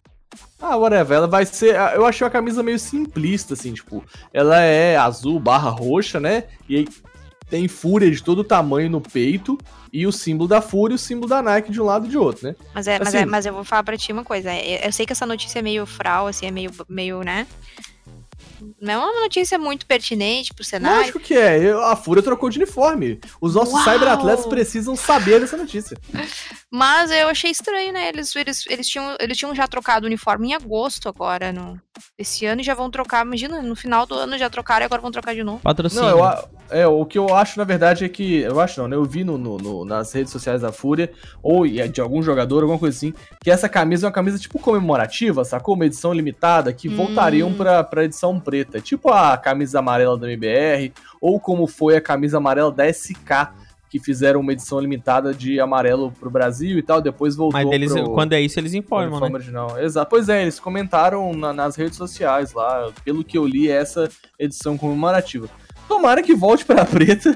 Ah, whatever, ela vai ser. ah, Eu achei a camisa meio simplista, assim, tipo, ela é azul barra roxa, né? E aí tem fúria de todo tamanho no peito. E o símbolo da fúria e o símbolo da Nike de um lado e de outro, né? Mas, é, mas, Assim- é, mas eu vou falar pra ti uma coisa. é- Eu sei que essa notícia é meio frau, assim, é meio, meio né? Não é uma notícia muito pertinente pro cenário. Lógico que é. eu- A Fúria trocou de uniforme. Os nossos Uau! cyberatletas precisam saber dessa notícia. Mas eu achei estranho, né? Eles, eles, eles, tinham, eles tinham já trocado o uniforme em agosto agora, no, esse ano, e já vão trocar. Imagina, no final do ano já trocaram e agora vão trocar de novo. Patrocínio. Não, eu, é, o que eu acho, na verdade, é que. Eu acho não, né? Eu vi no, no- no- nas redes sociais da Fúria, ou de algum jogador, alguma coisa assim, que essa camisa é uma camisa tipo comemorativa, sacou? Uma edição limitada, que Hum. voltariam pra, pra edição preta. Tipo a camisa amarela da MBR, ou como foi a camisa amarela da SK, que fizeram uma edição limitada de amarelo pro Brasil e tal, depois voltou Mas eles, pro... quando é isso, eles informam, né? original. Exato. Pois é, eles comentaram na- nas redes sociais lá, pelo que eu li, essa edição comemorativa. Tomara que volte pra preta,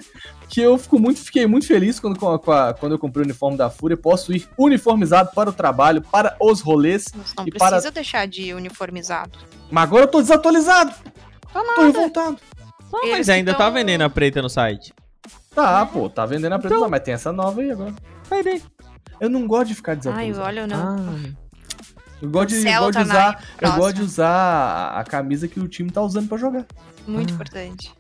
que eu fico muito, fiquei muito feliz quando, com a- com a- quando eu comprei o uniforme da Fúria. Posso ir uniformizado para o trabalho, para os rolês. Mas não E precisa para- deixar de uniformizado. Mas agora eu tô desatualizado, Tá tô revoltado. Não, Eles mas que ainda tá tão- vendendo a preta no site. Tá, pô, tá vendendo a preta, Então- lá, mas tem essa nova aí agora. Vai daí. Eu não gosto de ficar Ai, desatualizado. olha, eu não. Ah, eu gosto de, Cancela gosto de usar, eu gosto de usar a, a camisa que o time tá usando pra jogar. Muito Ah. importante.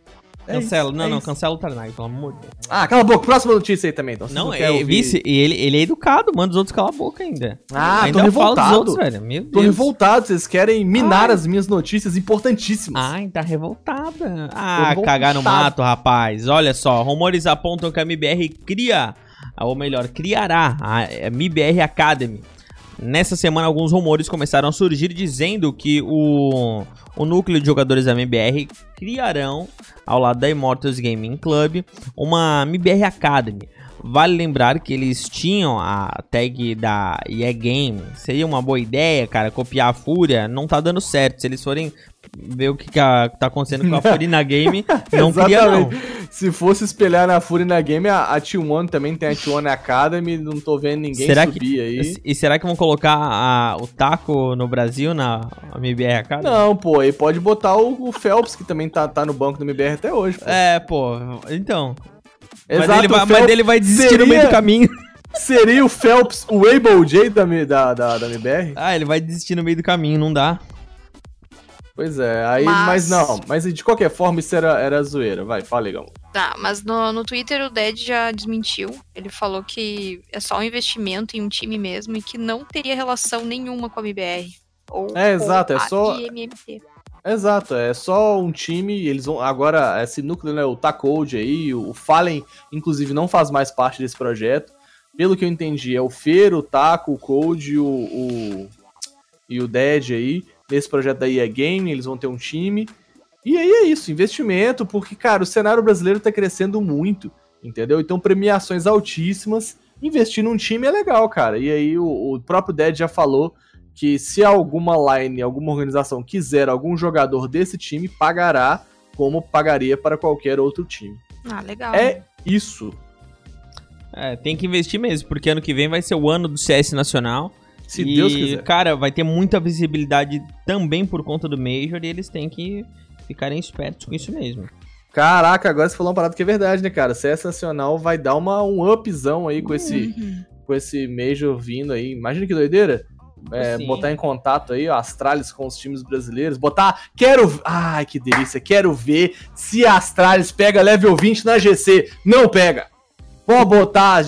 É cancela. isso, não, é não, isso. cancela o Tarnag, pelo amor de Deus. Ah, cala a boca. Próxima notícia aí também, então. Não, querem é, ouvir- vice, e ele, ele é educado, manda os outros calar a boca ainda. Ah, ainda tô fala dos revoltado. outros, velho. Meu Tô Deus. revoltado. Vocês querem minar Ai. as minhas notícias importantíssimas. Ai, tá revoltada. Tô Ah, revoltado. cagar no mato, rapaz. Olha só, rumores apontam que a MBR cria, ou melhor, criará a MBR Academy. Nessa semana, alguns rumores começaram a surgir dizendo que o, o núcleo de jogadores da MBR criarão, ao lado da Immortals Gaming Club, uma MBR Academy. Vale lembrar que eles tinham a tag da EA Game. Seria uma boa ideia, cara, copiar a Fúria. Não tá dando certo. Se eles forem ver o que, que a- tá acontecendo com a Fúria na game, (laughs) não cria não. Se fosse espelhar na Fury na game, a, a T1 também tem a T1 Academy. Não tô vendo ninguém Será subir aí. E será que vão colocar a- o taco no Brasil na MBR Academy? Não, pô, aí pode botar o, o Phelps, que também tá, tá no banco do MBR até hoje. Pô. É, pô, então. mas, Exato, ele vai, mas ele vai desistir no meio do seria- caminho. Seria o Phelps o Able J da, da, da MBR? Ah, ele vai desistir no meio do caminho, não dá. Pois é, aí, mas, Mas- não, mas de qualquer forma isso era, era zoeira. Vai, fala, legal. Tá, mas no, no Twitter o Dead já desmentiu. Ele falou que é só um investimento em um time mesmo e que não teria relação nenhuma com a MBR. Ou É, exato, é só- IMMT. Exato, é só um time, eles vão agora esse núcleo, né, o Tacode aí, o Fallen, inclusive não faz mais parte desse projeto. Pelo que eu entendi, é o Fer, o Taco, o Code, o, o e o Dead aí nesse projeto da EA Game, eles vão ter um time. E aí é isso, investimento, porque cara, o cenário brasileiro tá crescendo muito, entendeu? Então premiações altíssimas, investir num time é legal, cara. E aí o, o próprio Dead já falou que se alguma line, alguma organização quiser algum jogador desse time, pagará como pagaria para qualquer outro time. Ah, legal. É isso. É, tem que investir mesmo, porque ano que vem vai ser o ano do CS Nacional. Se e, Deus quiser. cara, vai ter muita visibilidade também por conta do Major e eles têm que ficarem espertos com isso mesmo. Caraca, agora você falou uma parada que é verdade, né, cara? CS Nacional vai dar uma, um upzão aí com esse, Uhum. com esse Major vindo aí. Imagina que doideira. é, botar em contato aí, ó, Astralis com os times brasileiros. Botar. Quero. Ai, que delícia. Quero ver se a Astralis pega level 20 na GC. Não pega. Pode botar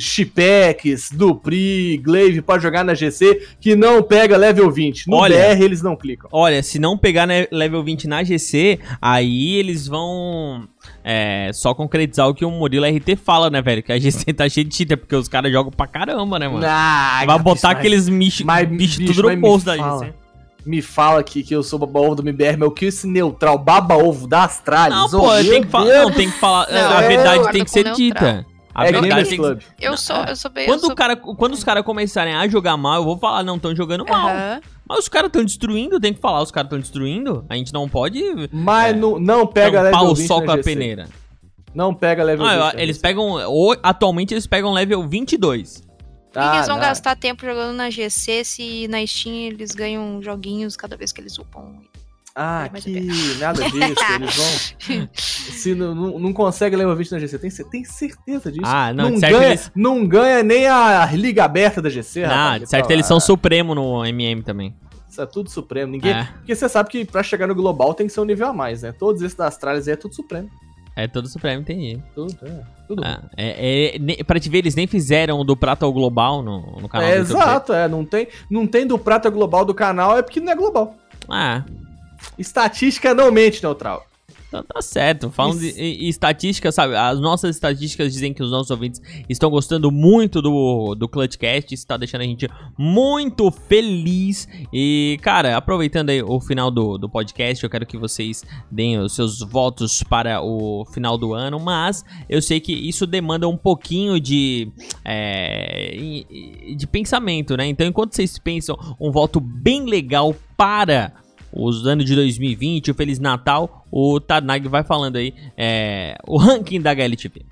Chipex, Dupri, Glaive pra jogar na GC que não pega level 20. No Olha. BR eles não clicam. Olha, se não pegar level 20 na GC, aí eles vão é, só concretizar o que o Murilo RT fala, né, velho? Que a GC tá cheia de cheater, porque os caras jogam pra caramba, né, mano? Ah, Vai botar mas- aqueles bichos bicho bicho, tudo no bolso da fala. GC. Me fala que, que eu sou baba-ovo do MBR, mas o que esse neutral baba-ovo da Astralis? Não, Oh, pô, meu tem que falar. Deus. Não, tem que falar. Não, a verdade tem que ser neutral. dita. A É Gamers tem Club. Eu sou, eu sou bem. Quando, sou... o cara, quando os caras começarem a jogar mal, eu vou falar, não, estão jogando mal. Aham. Mas os caras estão destruindo, tem que falar, os caras estão destruindo. A gente não pode Mas É. não, não pega level o 20 sol na com a GC. peneira. Não pega level Ah, 20 eu- na eles pegam. ou- atualmente eles pegam level 22. Por que que eles vão não. gastar tempo jogando na GC se na Steam eles ganham joguinhos cada vez que eles upam? Ah, que (laughs) nada disso. Eles vão. (laughs) Se não, não, não consegue level 20 na GC, tem, tem certeza disso? Ah, não, não, ganha, eles- não ganha nem a liga aberta da GC, Ah, rapaz. de certo eles são supremo no MM também. Isso é tudo supremo. Ninguém. É. Porque você sabe que pra chegar no global tem que ser um nível a mais, né? Todos esses da Astralis aí é tudo supremo. É todo supremo, entendi. Tudo, é. Tudo. Ah, é, é, ne- pra te ver, eles nem fizeram do Prata ao Global no, no canal É, YouTube. exato, é. Não tem, não tem do prata global do canal, é porque não é global. Ah, Estatística não mente, neutral. Então tá certo. Falando de Isso. e- e estatística, sabe? As nossas estatísticas dizem que os nossos ouvintes estão gostando muito do, do Clutchcast. Isso tá deixando a gente muito feliz. E, cara, aproveitando aí o final do, do podcast, eu quero que vocês deem os seus votos para o final do ano. Mas eu sei que isso demanda um pouquinho de, é, de pensamento, né? Então, enquanto vocês pensam um voto bem legal para os anos de 2020, o Feliz Natal, o Tarnag vai falando aí é, o ranking da HLTV.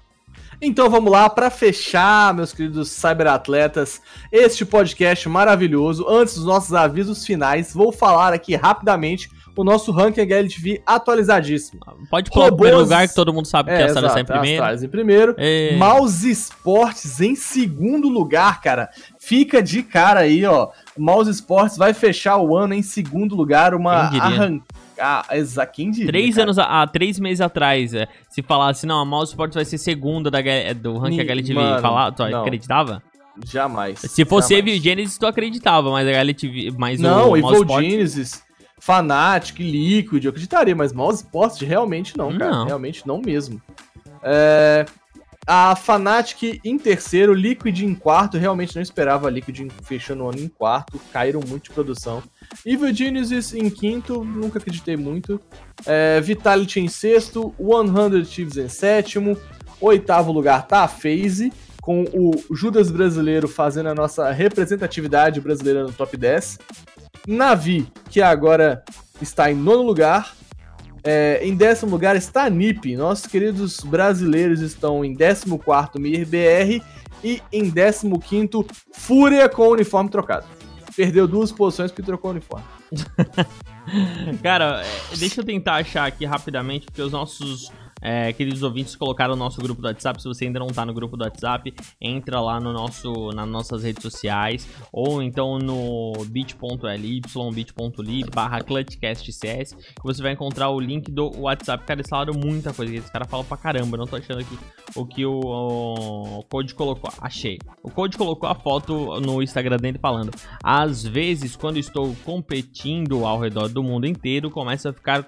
Então vamos lá, pra fechar, meus queridos cyberatletas, este podcast maravilhoso. Antes dos nossos avisos finais, vou falar aqui rapidamente o nosso ranking HLTV atualizadíssimo. Pode o Robôs- primeiro lugar que todo mundo sabe que a Sara está em exato, primeiro. Astralis em primeiro. É. Mouse Sports em segundo lugar, cara. Fica de cara aí, ó. Mouse Sports vai fechar o ano em segundo lugar, uma Quem diria? arran... Ah, exa... Quem diria, Três cara? anos, a- há três meses atrás, é, se falasse, não, a Mouse Sports vai ser segunda da, do ranking Ni- HLTV, mano, falar, tu não. acreditava? Jamais. Se fosse. Evil Genesis, tu acreditava, mas a HLTV, mas Não, o Mouse Evil Sports... Genesis, Fnatic, Liquid, eu acreditaria, mas Mouse Sports realmente não, cara. Não. Realmente não mesmo. É, a Fnatic em terceiro, Liquid em quarto, realmente não esperava a Liquid fechando o ano em quarto, caíram muito de produção. Evil Genesis em quinto, nunca acreditei muito. É, Vitality em sexto, 100 Thieves em sétimo, oitavo lugar tá a FaZe, com o Judas brasileiro fazendo a nossa representatividade brasileira no top 10. Navi, que agora está em nono lugar. É, em décimo lugar está a NiP. Nossos queridos brasileiros estão em 14 MIRBR e em 15 Fúria com o uniforme trocado. Perdeu duas posições porque trocou o uniforme. (laughs) Cara, é, deixa eu tentar achar aqui rapidamente, porque os nossos é, queridos ouvintes colocaram o nosso grupo do WhatsApp. Se você ainda não tá no grupo do WhatsApp, entra lá no nosso, nas nossas redes sociais, ou então no bit.ly, bit.ly barra clutchcastcs, que você vai encontrar o link do WhatsApp. Cara, eles falaram muita coisa, esse cara fala pra caramba, eu não tô achando aqui o que o, o Code colocou. Achei. O Code colocou a foto no Instagram dele falando às vezes, quando estou competindo ao redor do mundo inteiro, começo a ficar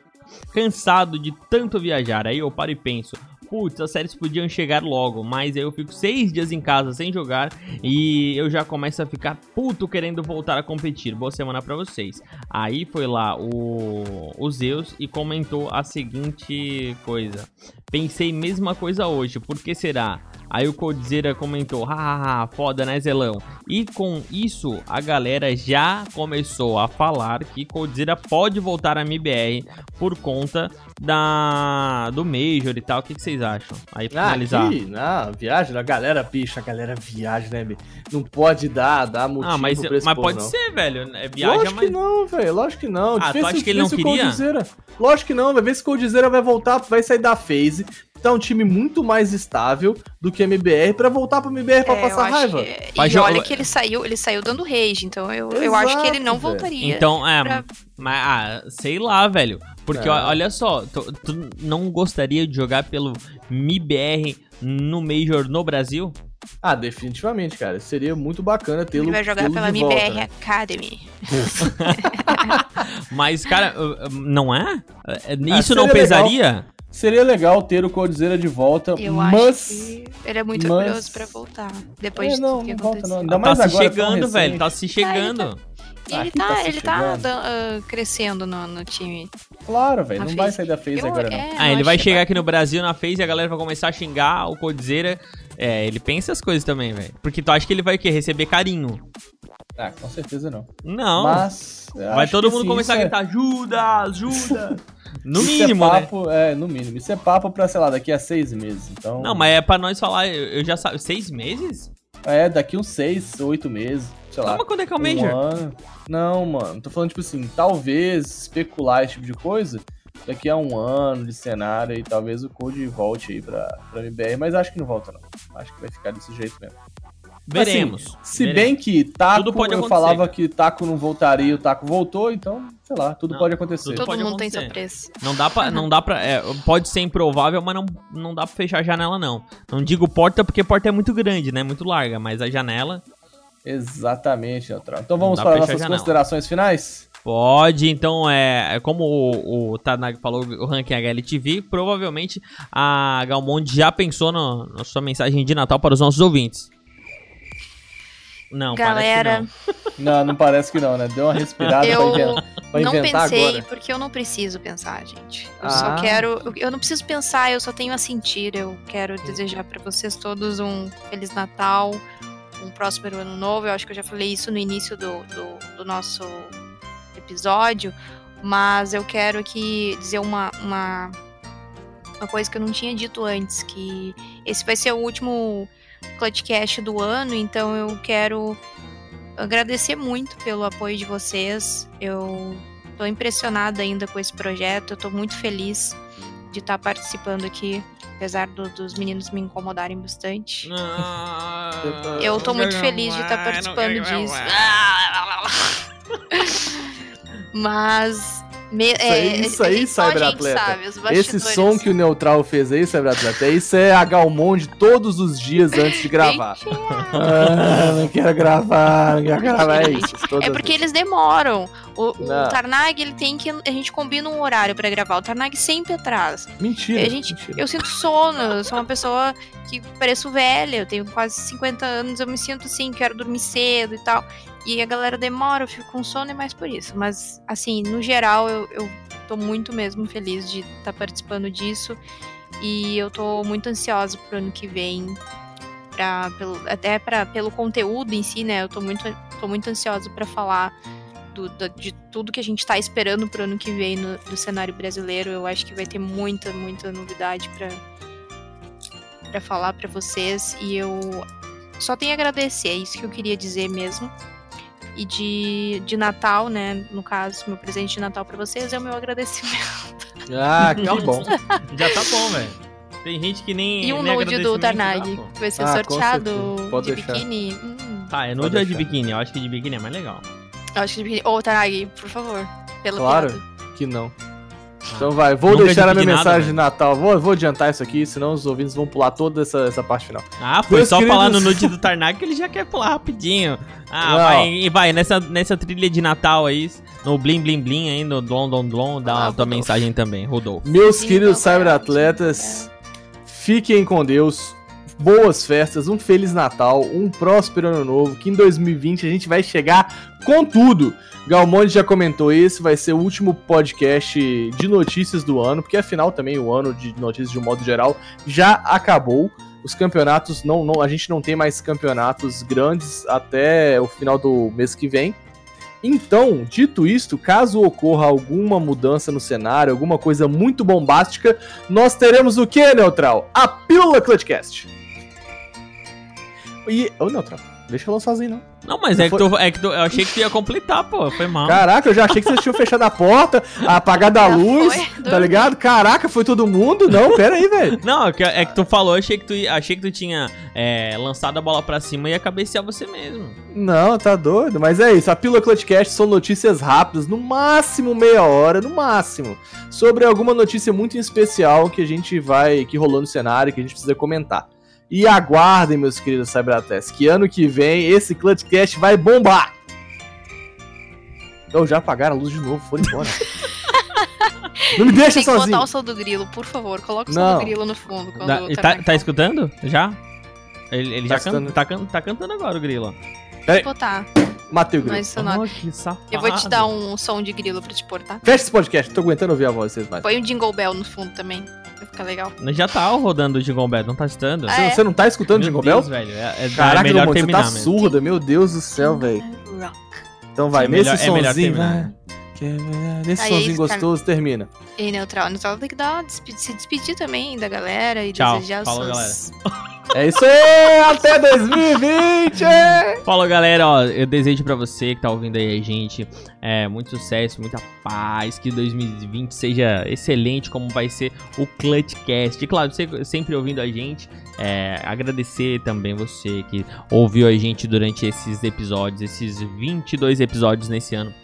cansado de tanto viajar. Aí eu paro e penso. Putz, as séries podiam chegar logo, mas aí eu fico seis dias em casa sem jogar e eu já começo a ficar puto querendo voltar a competir. Boa semana pra vocês. Aí foi lá o, o Zeus e comentou a seguinte coisa. Pensei mesma coisa hoje, por que será? Aí o Codizera comentou, hahaha, foda né Zelão? E com isso a galera já começou a falar que Codizera pode voltar a MBR por conta da do Major e tal. O que, que vocês acham? Aí pra Ah, finalizar. aqui, não, viagem, a galera, bicho, a galera viaja, né? Não pode dar, dar motivo Ah, mas, mas povo, pode não. ser, velho. É, viaja, lógico mas. que não, velho. Lógico que não. Ah, tu Vê acha se- que ele não queria? Coldzera- Lógico que não. Vai ver se o Coldzera vai voltar, vai sair da phase. Tá um time muito mais estável do que a MBR pra voltar pra MBR pra É, eu passar acho raiva. que- Mas E olha que ele saiu, ele saiu dando rage, então eu, eu acho que ele não Exato, voltaria. Então, é, pra- mas, ah, sei lá, velho. Porque, É. olha só, tu, tu não gostaria de jogar pelo MIBR no Major no Brasil? Ah, definitivamente, cara. Seria muito bacana tê-lo ele vai jogar pela de volta, MBR né? Academy. (laughs) Mas, cara, não é? É, Ah, Isso não seria legal. Seria legal ter o Codizera de volta, Eu mas... acho que ele é muito mas- orgulhoso pra voltar. Depois É, de não, tudo que não volta não. Ainda tá mais se agora, tão chegando, velho. Tá se chegando. E ele tá, tá se ele tá chegando. ah, crescendo no, no time. Claro, velho. Não vai sair da FaZe Eu- agora, não. é, Ah, ele vai chegar aqui no Brasil na FaZe e a galera vai começar a xingar o Codzeira. É, ele pensa as coisas também, velho. Porque tu acha que ele vai o quê? Receber carinho. Ah, com certeza não. Não. Mas... vai todo mundo sim, começar a é- gritar, ajuda, ajuda. (laughs) No isso mínimo, é né? papo, É, no mínimo. Isso é papo pra, sei lá, daqui a seis meses. Então... Não, mas é pra nós falar, eu, já sabe. Seis meses? É, daqui uns seis, oito meses, sei lá. Não, mas quando é que é o um Major? ano. Não, mano. Tô falando, tipo assim, talvez especular esse tipo de coisa daqui a um ano de cenário e talvez o Code volte aí pra, pra MBR, mas acho que não volta, não. Acho que vai ficar desse jeito mesmo. Veremos. Assim, se veremos. bem que Taco, Tudo pode eu falava que Taco não voltaria e o Taco voltou, então, sei lá, tudo Não, pode acontecer. tudo Todo pode mundo tem seu acontecer. preço. Não dá pra. Não dá pra é, pode ser improvável, mas não, não dá pra fechar a janela, não. Não digo porta porque porta é muito grande, né? Muito larga, mas a janela. Exatamente, Neutral. Então vamos para nossas considerações finais? Pode, então é. é Como o, o Tanag falou, o ranking HLTV, provavelmente a Galmond já pensou no- na sua mensagem de Natal para os nossos ouvintes. Não, Galera, parece que Não, não parece que não, né? Deu uma respirada Eu pra inventar, pra não inventar pensei agora. porque eu não preciso pensar, gente. Eu Ah. só quero. eu- Eu não preciso pensar, eu só tenho a sentir. Eu quero desejar pra vocês todos um Feliz Natal, um próspero ano novo. Eu acho que eu já falei isso no início do, do, do nosso episódio, mas eu quero aqui dizer uma, uma, uma coisa que eu não tinha dito antes, que esse vai ser o último Clutchcast do ano, então eu quero agradecer muito pelo apoio de vocês. Eu tô impressionada ainda com esse projeto, eu tô muito feliz de estar participando aqui, apesar do- dos meninos me incomodarem bastante. não. Eu tô muito feliz de estar participando disso. (laughs) Mas. Me- é, isso aí, é, só a gente cyberatleta. Esse som que o Neutral fez aí, Cyberata, isso é a Galmonde todos os dias antes de gravar. (laughs) Ah, não quero gravar, não quero gravar. É isso. É porque eles demoram. O, o. Tarnag, ele tem que. A gente combina um horário pra gravar. O Tarnag sempre atrasa. Mentira. Gente, mentira. eu sinto sono, eu sou uma pessoa que pareço velha, eu tenho quase 50 anos, eu me sinto assim, quero dormir cedo e tal. E a galera demora, eu fico com sono, é mais por isso. Mas, assim, no geral, eu, eu tô muito mesmo feliz de estar participando disso. E eu tô muito ansiosa pro ano que vem. Pra, pelo, até pra, pelo conteúdo em si, né? Eu tô muito, tô muito ansiosa pra falar do- da- de tudo que a gente tá esperando pro ano que vem no, do cenário brasileiro. Eu acho que vai ter muita, muita novidade pra, pra falar pra vocês. E eu só tenho a agradecer, é isso que eu queria dizer mesmo. E de, de Natal, né? No caso, meu presente de Natal pra vocês é o meu agradecimento. Ah, (laughs) que bom. Já tá bom, velho. Tem gente que nem. E um nem nude do Tarnag, que vai ser Ah, sorteado. Pode de deixar. biquíni. Hum, Tá, é Pode nude ou de deixar. biquíni? Eu acho que de biquíni é mais legal. eu acho que de biquíni. Ô, Tarnag, por favor. Pela Claro. piada. Que não. Então vai, vou Nunca deixar a minha nada, mensagem de. Natal. Vou, vou adiantar isso aqui, senão os ouvintes vão pular toda essa, essa parte final. Ah, foi Meus só queridos- falar no nude do Tarnag que ele já quer pular rapidinho. Ah, Não. vai, e vai, nessa, nessa trilha de Natal aí, no Blim Blim Blim aí, no Dom Dom Dom, dá Ah, a tua Rodolfo. mensagem também, Rodolfo. Meus Sim, queridos cyberatletas, fiquem com Deus. Boas festas, um feliz Natal, um próspero ano novo, que em 2020 a gente vai chegar com tudo. Galmonde já comentou esse, vai ser o último podcast de notícias do ano, porque afinal também o ano de notícias de um modo geral já acabou. Os campeonatos não, não a gente não tem mais campeonatos grandes até o final do mês que vem. Então, dito isto, caso ocorra alguma mudança no cenário, alguma coisa muito bombástica, nós teremos o que, Neutral? A Pílula Clutchcast. E. Ô, Neutral, deixa ela sozinho, não. Não, mas é que, tu, é que tu, eu achei que tu ia completar, pô. Foi mal. Caraca, eu já achei que vocês tinham fechado a porta, apagado a Já luz, foi, tá ligado? Caraca, foi todo mundo? Não, pera aí, velho. Não, é que, é que tu falou, achei que tu, achei que tu tinha é, lançado a bola pra cima e ia cabecear você mesmo. Não, tá doido. Mas é isso. A Pílula Clutchcast são notícias rápidas, no máximo meia hora, no máximo, sobre alguma notícia muito especial que a gente vai, que rolou no cenário, que a gente precisa comentar. E aguardem, meus queridos Cyberats, que ano que vem esse Clutchcast vai bombar. Então já apagaram a luz de novo, foram embora. (laughs) Não me deixa Tem que botar sozinho. o som do grilo, por favor. Coloca o som Não. do grilo no fundo. Quando Da- tá, tá fala. escutando? Já? Ele, ele Tá já can, tá, can- tá cantando agora o grilo. Vou botar Matei o grilo. sonoro. Oh, que safado. Eu vou te dar um som de grilo pra te pôr, tá? Fecha esse podcast, tô aguentando ouvir a voz de vocês mais. Põe um jingle bell no fundo também. Vai ficar legal. Já tá rodando o Jingle Bell, não tá escutando? Ah, Você, é? você não tá escutando Meu Jingle Deus, Bell? velho. É, é, Caraca, é melhor Ramon, você terminar tá mesmo. surda, meu Deus do céu, velho. Rock. Então vai, É nesse melhor- é melhor sonzinho, terminar. vai. Que é melhor- Nesse Aí, gostoso, termina. E neutral. Neutral tem que dar despe- se despedir também da galera e Tchau. desejar Falou, suas... É isso aí, (laughs) até 2020! Fala galera, ó, eu desejo pra você que tá ouvindo aí a gente é, muito sucesso, muita paz, que 2020 seja excelente como vai ser o Clutchcast. E claro, você sempre ouvindo a gente, é, agradecer também você que ouviu a gente durante esses episódios, esses 22 episódios nesse ano.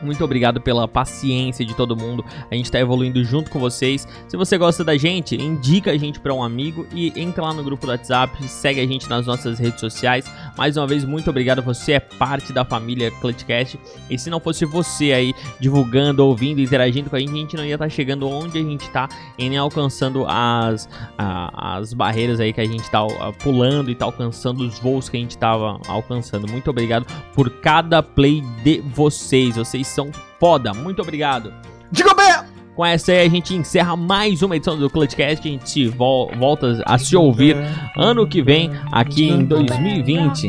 Muito obrigado pela paciência de todo mundo. A gente tá evoluindo junto com vocês. Se você gosta da gente, indica a gente pra um amigo e entra lá no grupo do WhatsApp, segue a gente nas nossas redes sociais. Mais uma vez, muito obrigado. Você é parte da família Clutchcast. E se não fosse você aí divulgando, ouvindo, interagindo com a gente, a gente não ia estar chegando onde a gente tá e nem alcançando as, a- as barreiras aí que a gente tá ah, pulando e tá alcançando os voos que a gente tava alcançando. Muito obrigado por cada play de vocês. Vocês são foda. Muito obrigado. Diga bem! Com essa aí a gente encerra mais uma edição do Clutchcast. A gente se vol- volta a se ouvir ano que vem, aqui em 2020.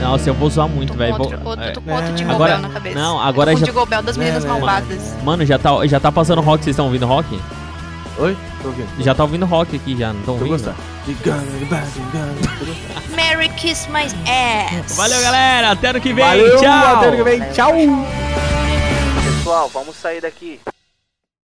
Nossa, eu vou zoar muito, velho. Vou- é, Agora- na cabeça. não, agora já- o jingle bell das meninas não. malvadas. Mano, já tá, já tá passando rock. Vocês estão ouvindo rock? Oi? Tô ouvindo. Já tá ouvindo rock aqui já, não Tô ouvindo? gostando. Merry Kiss My Ass. Valeu, galera. Até ano que vem. Valeu, Tchau. até ano que vem. Tchau! Pessoal, vamos sair daqui.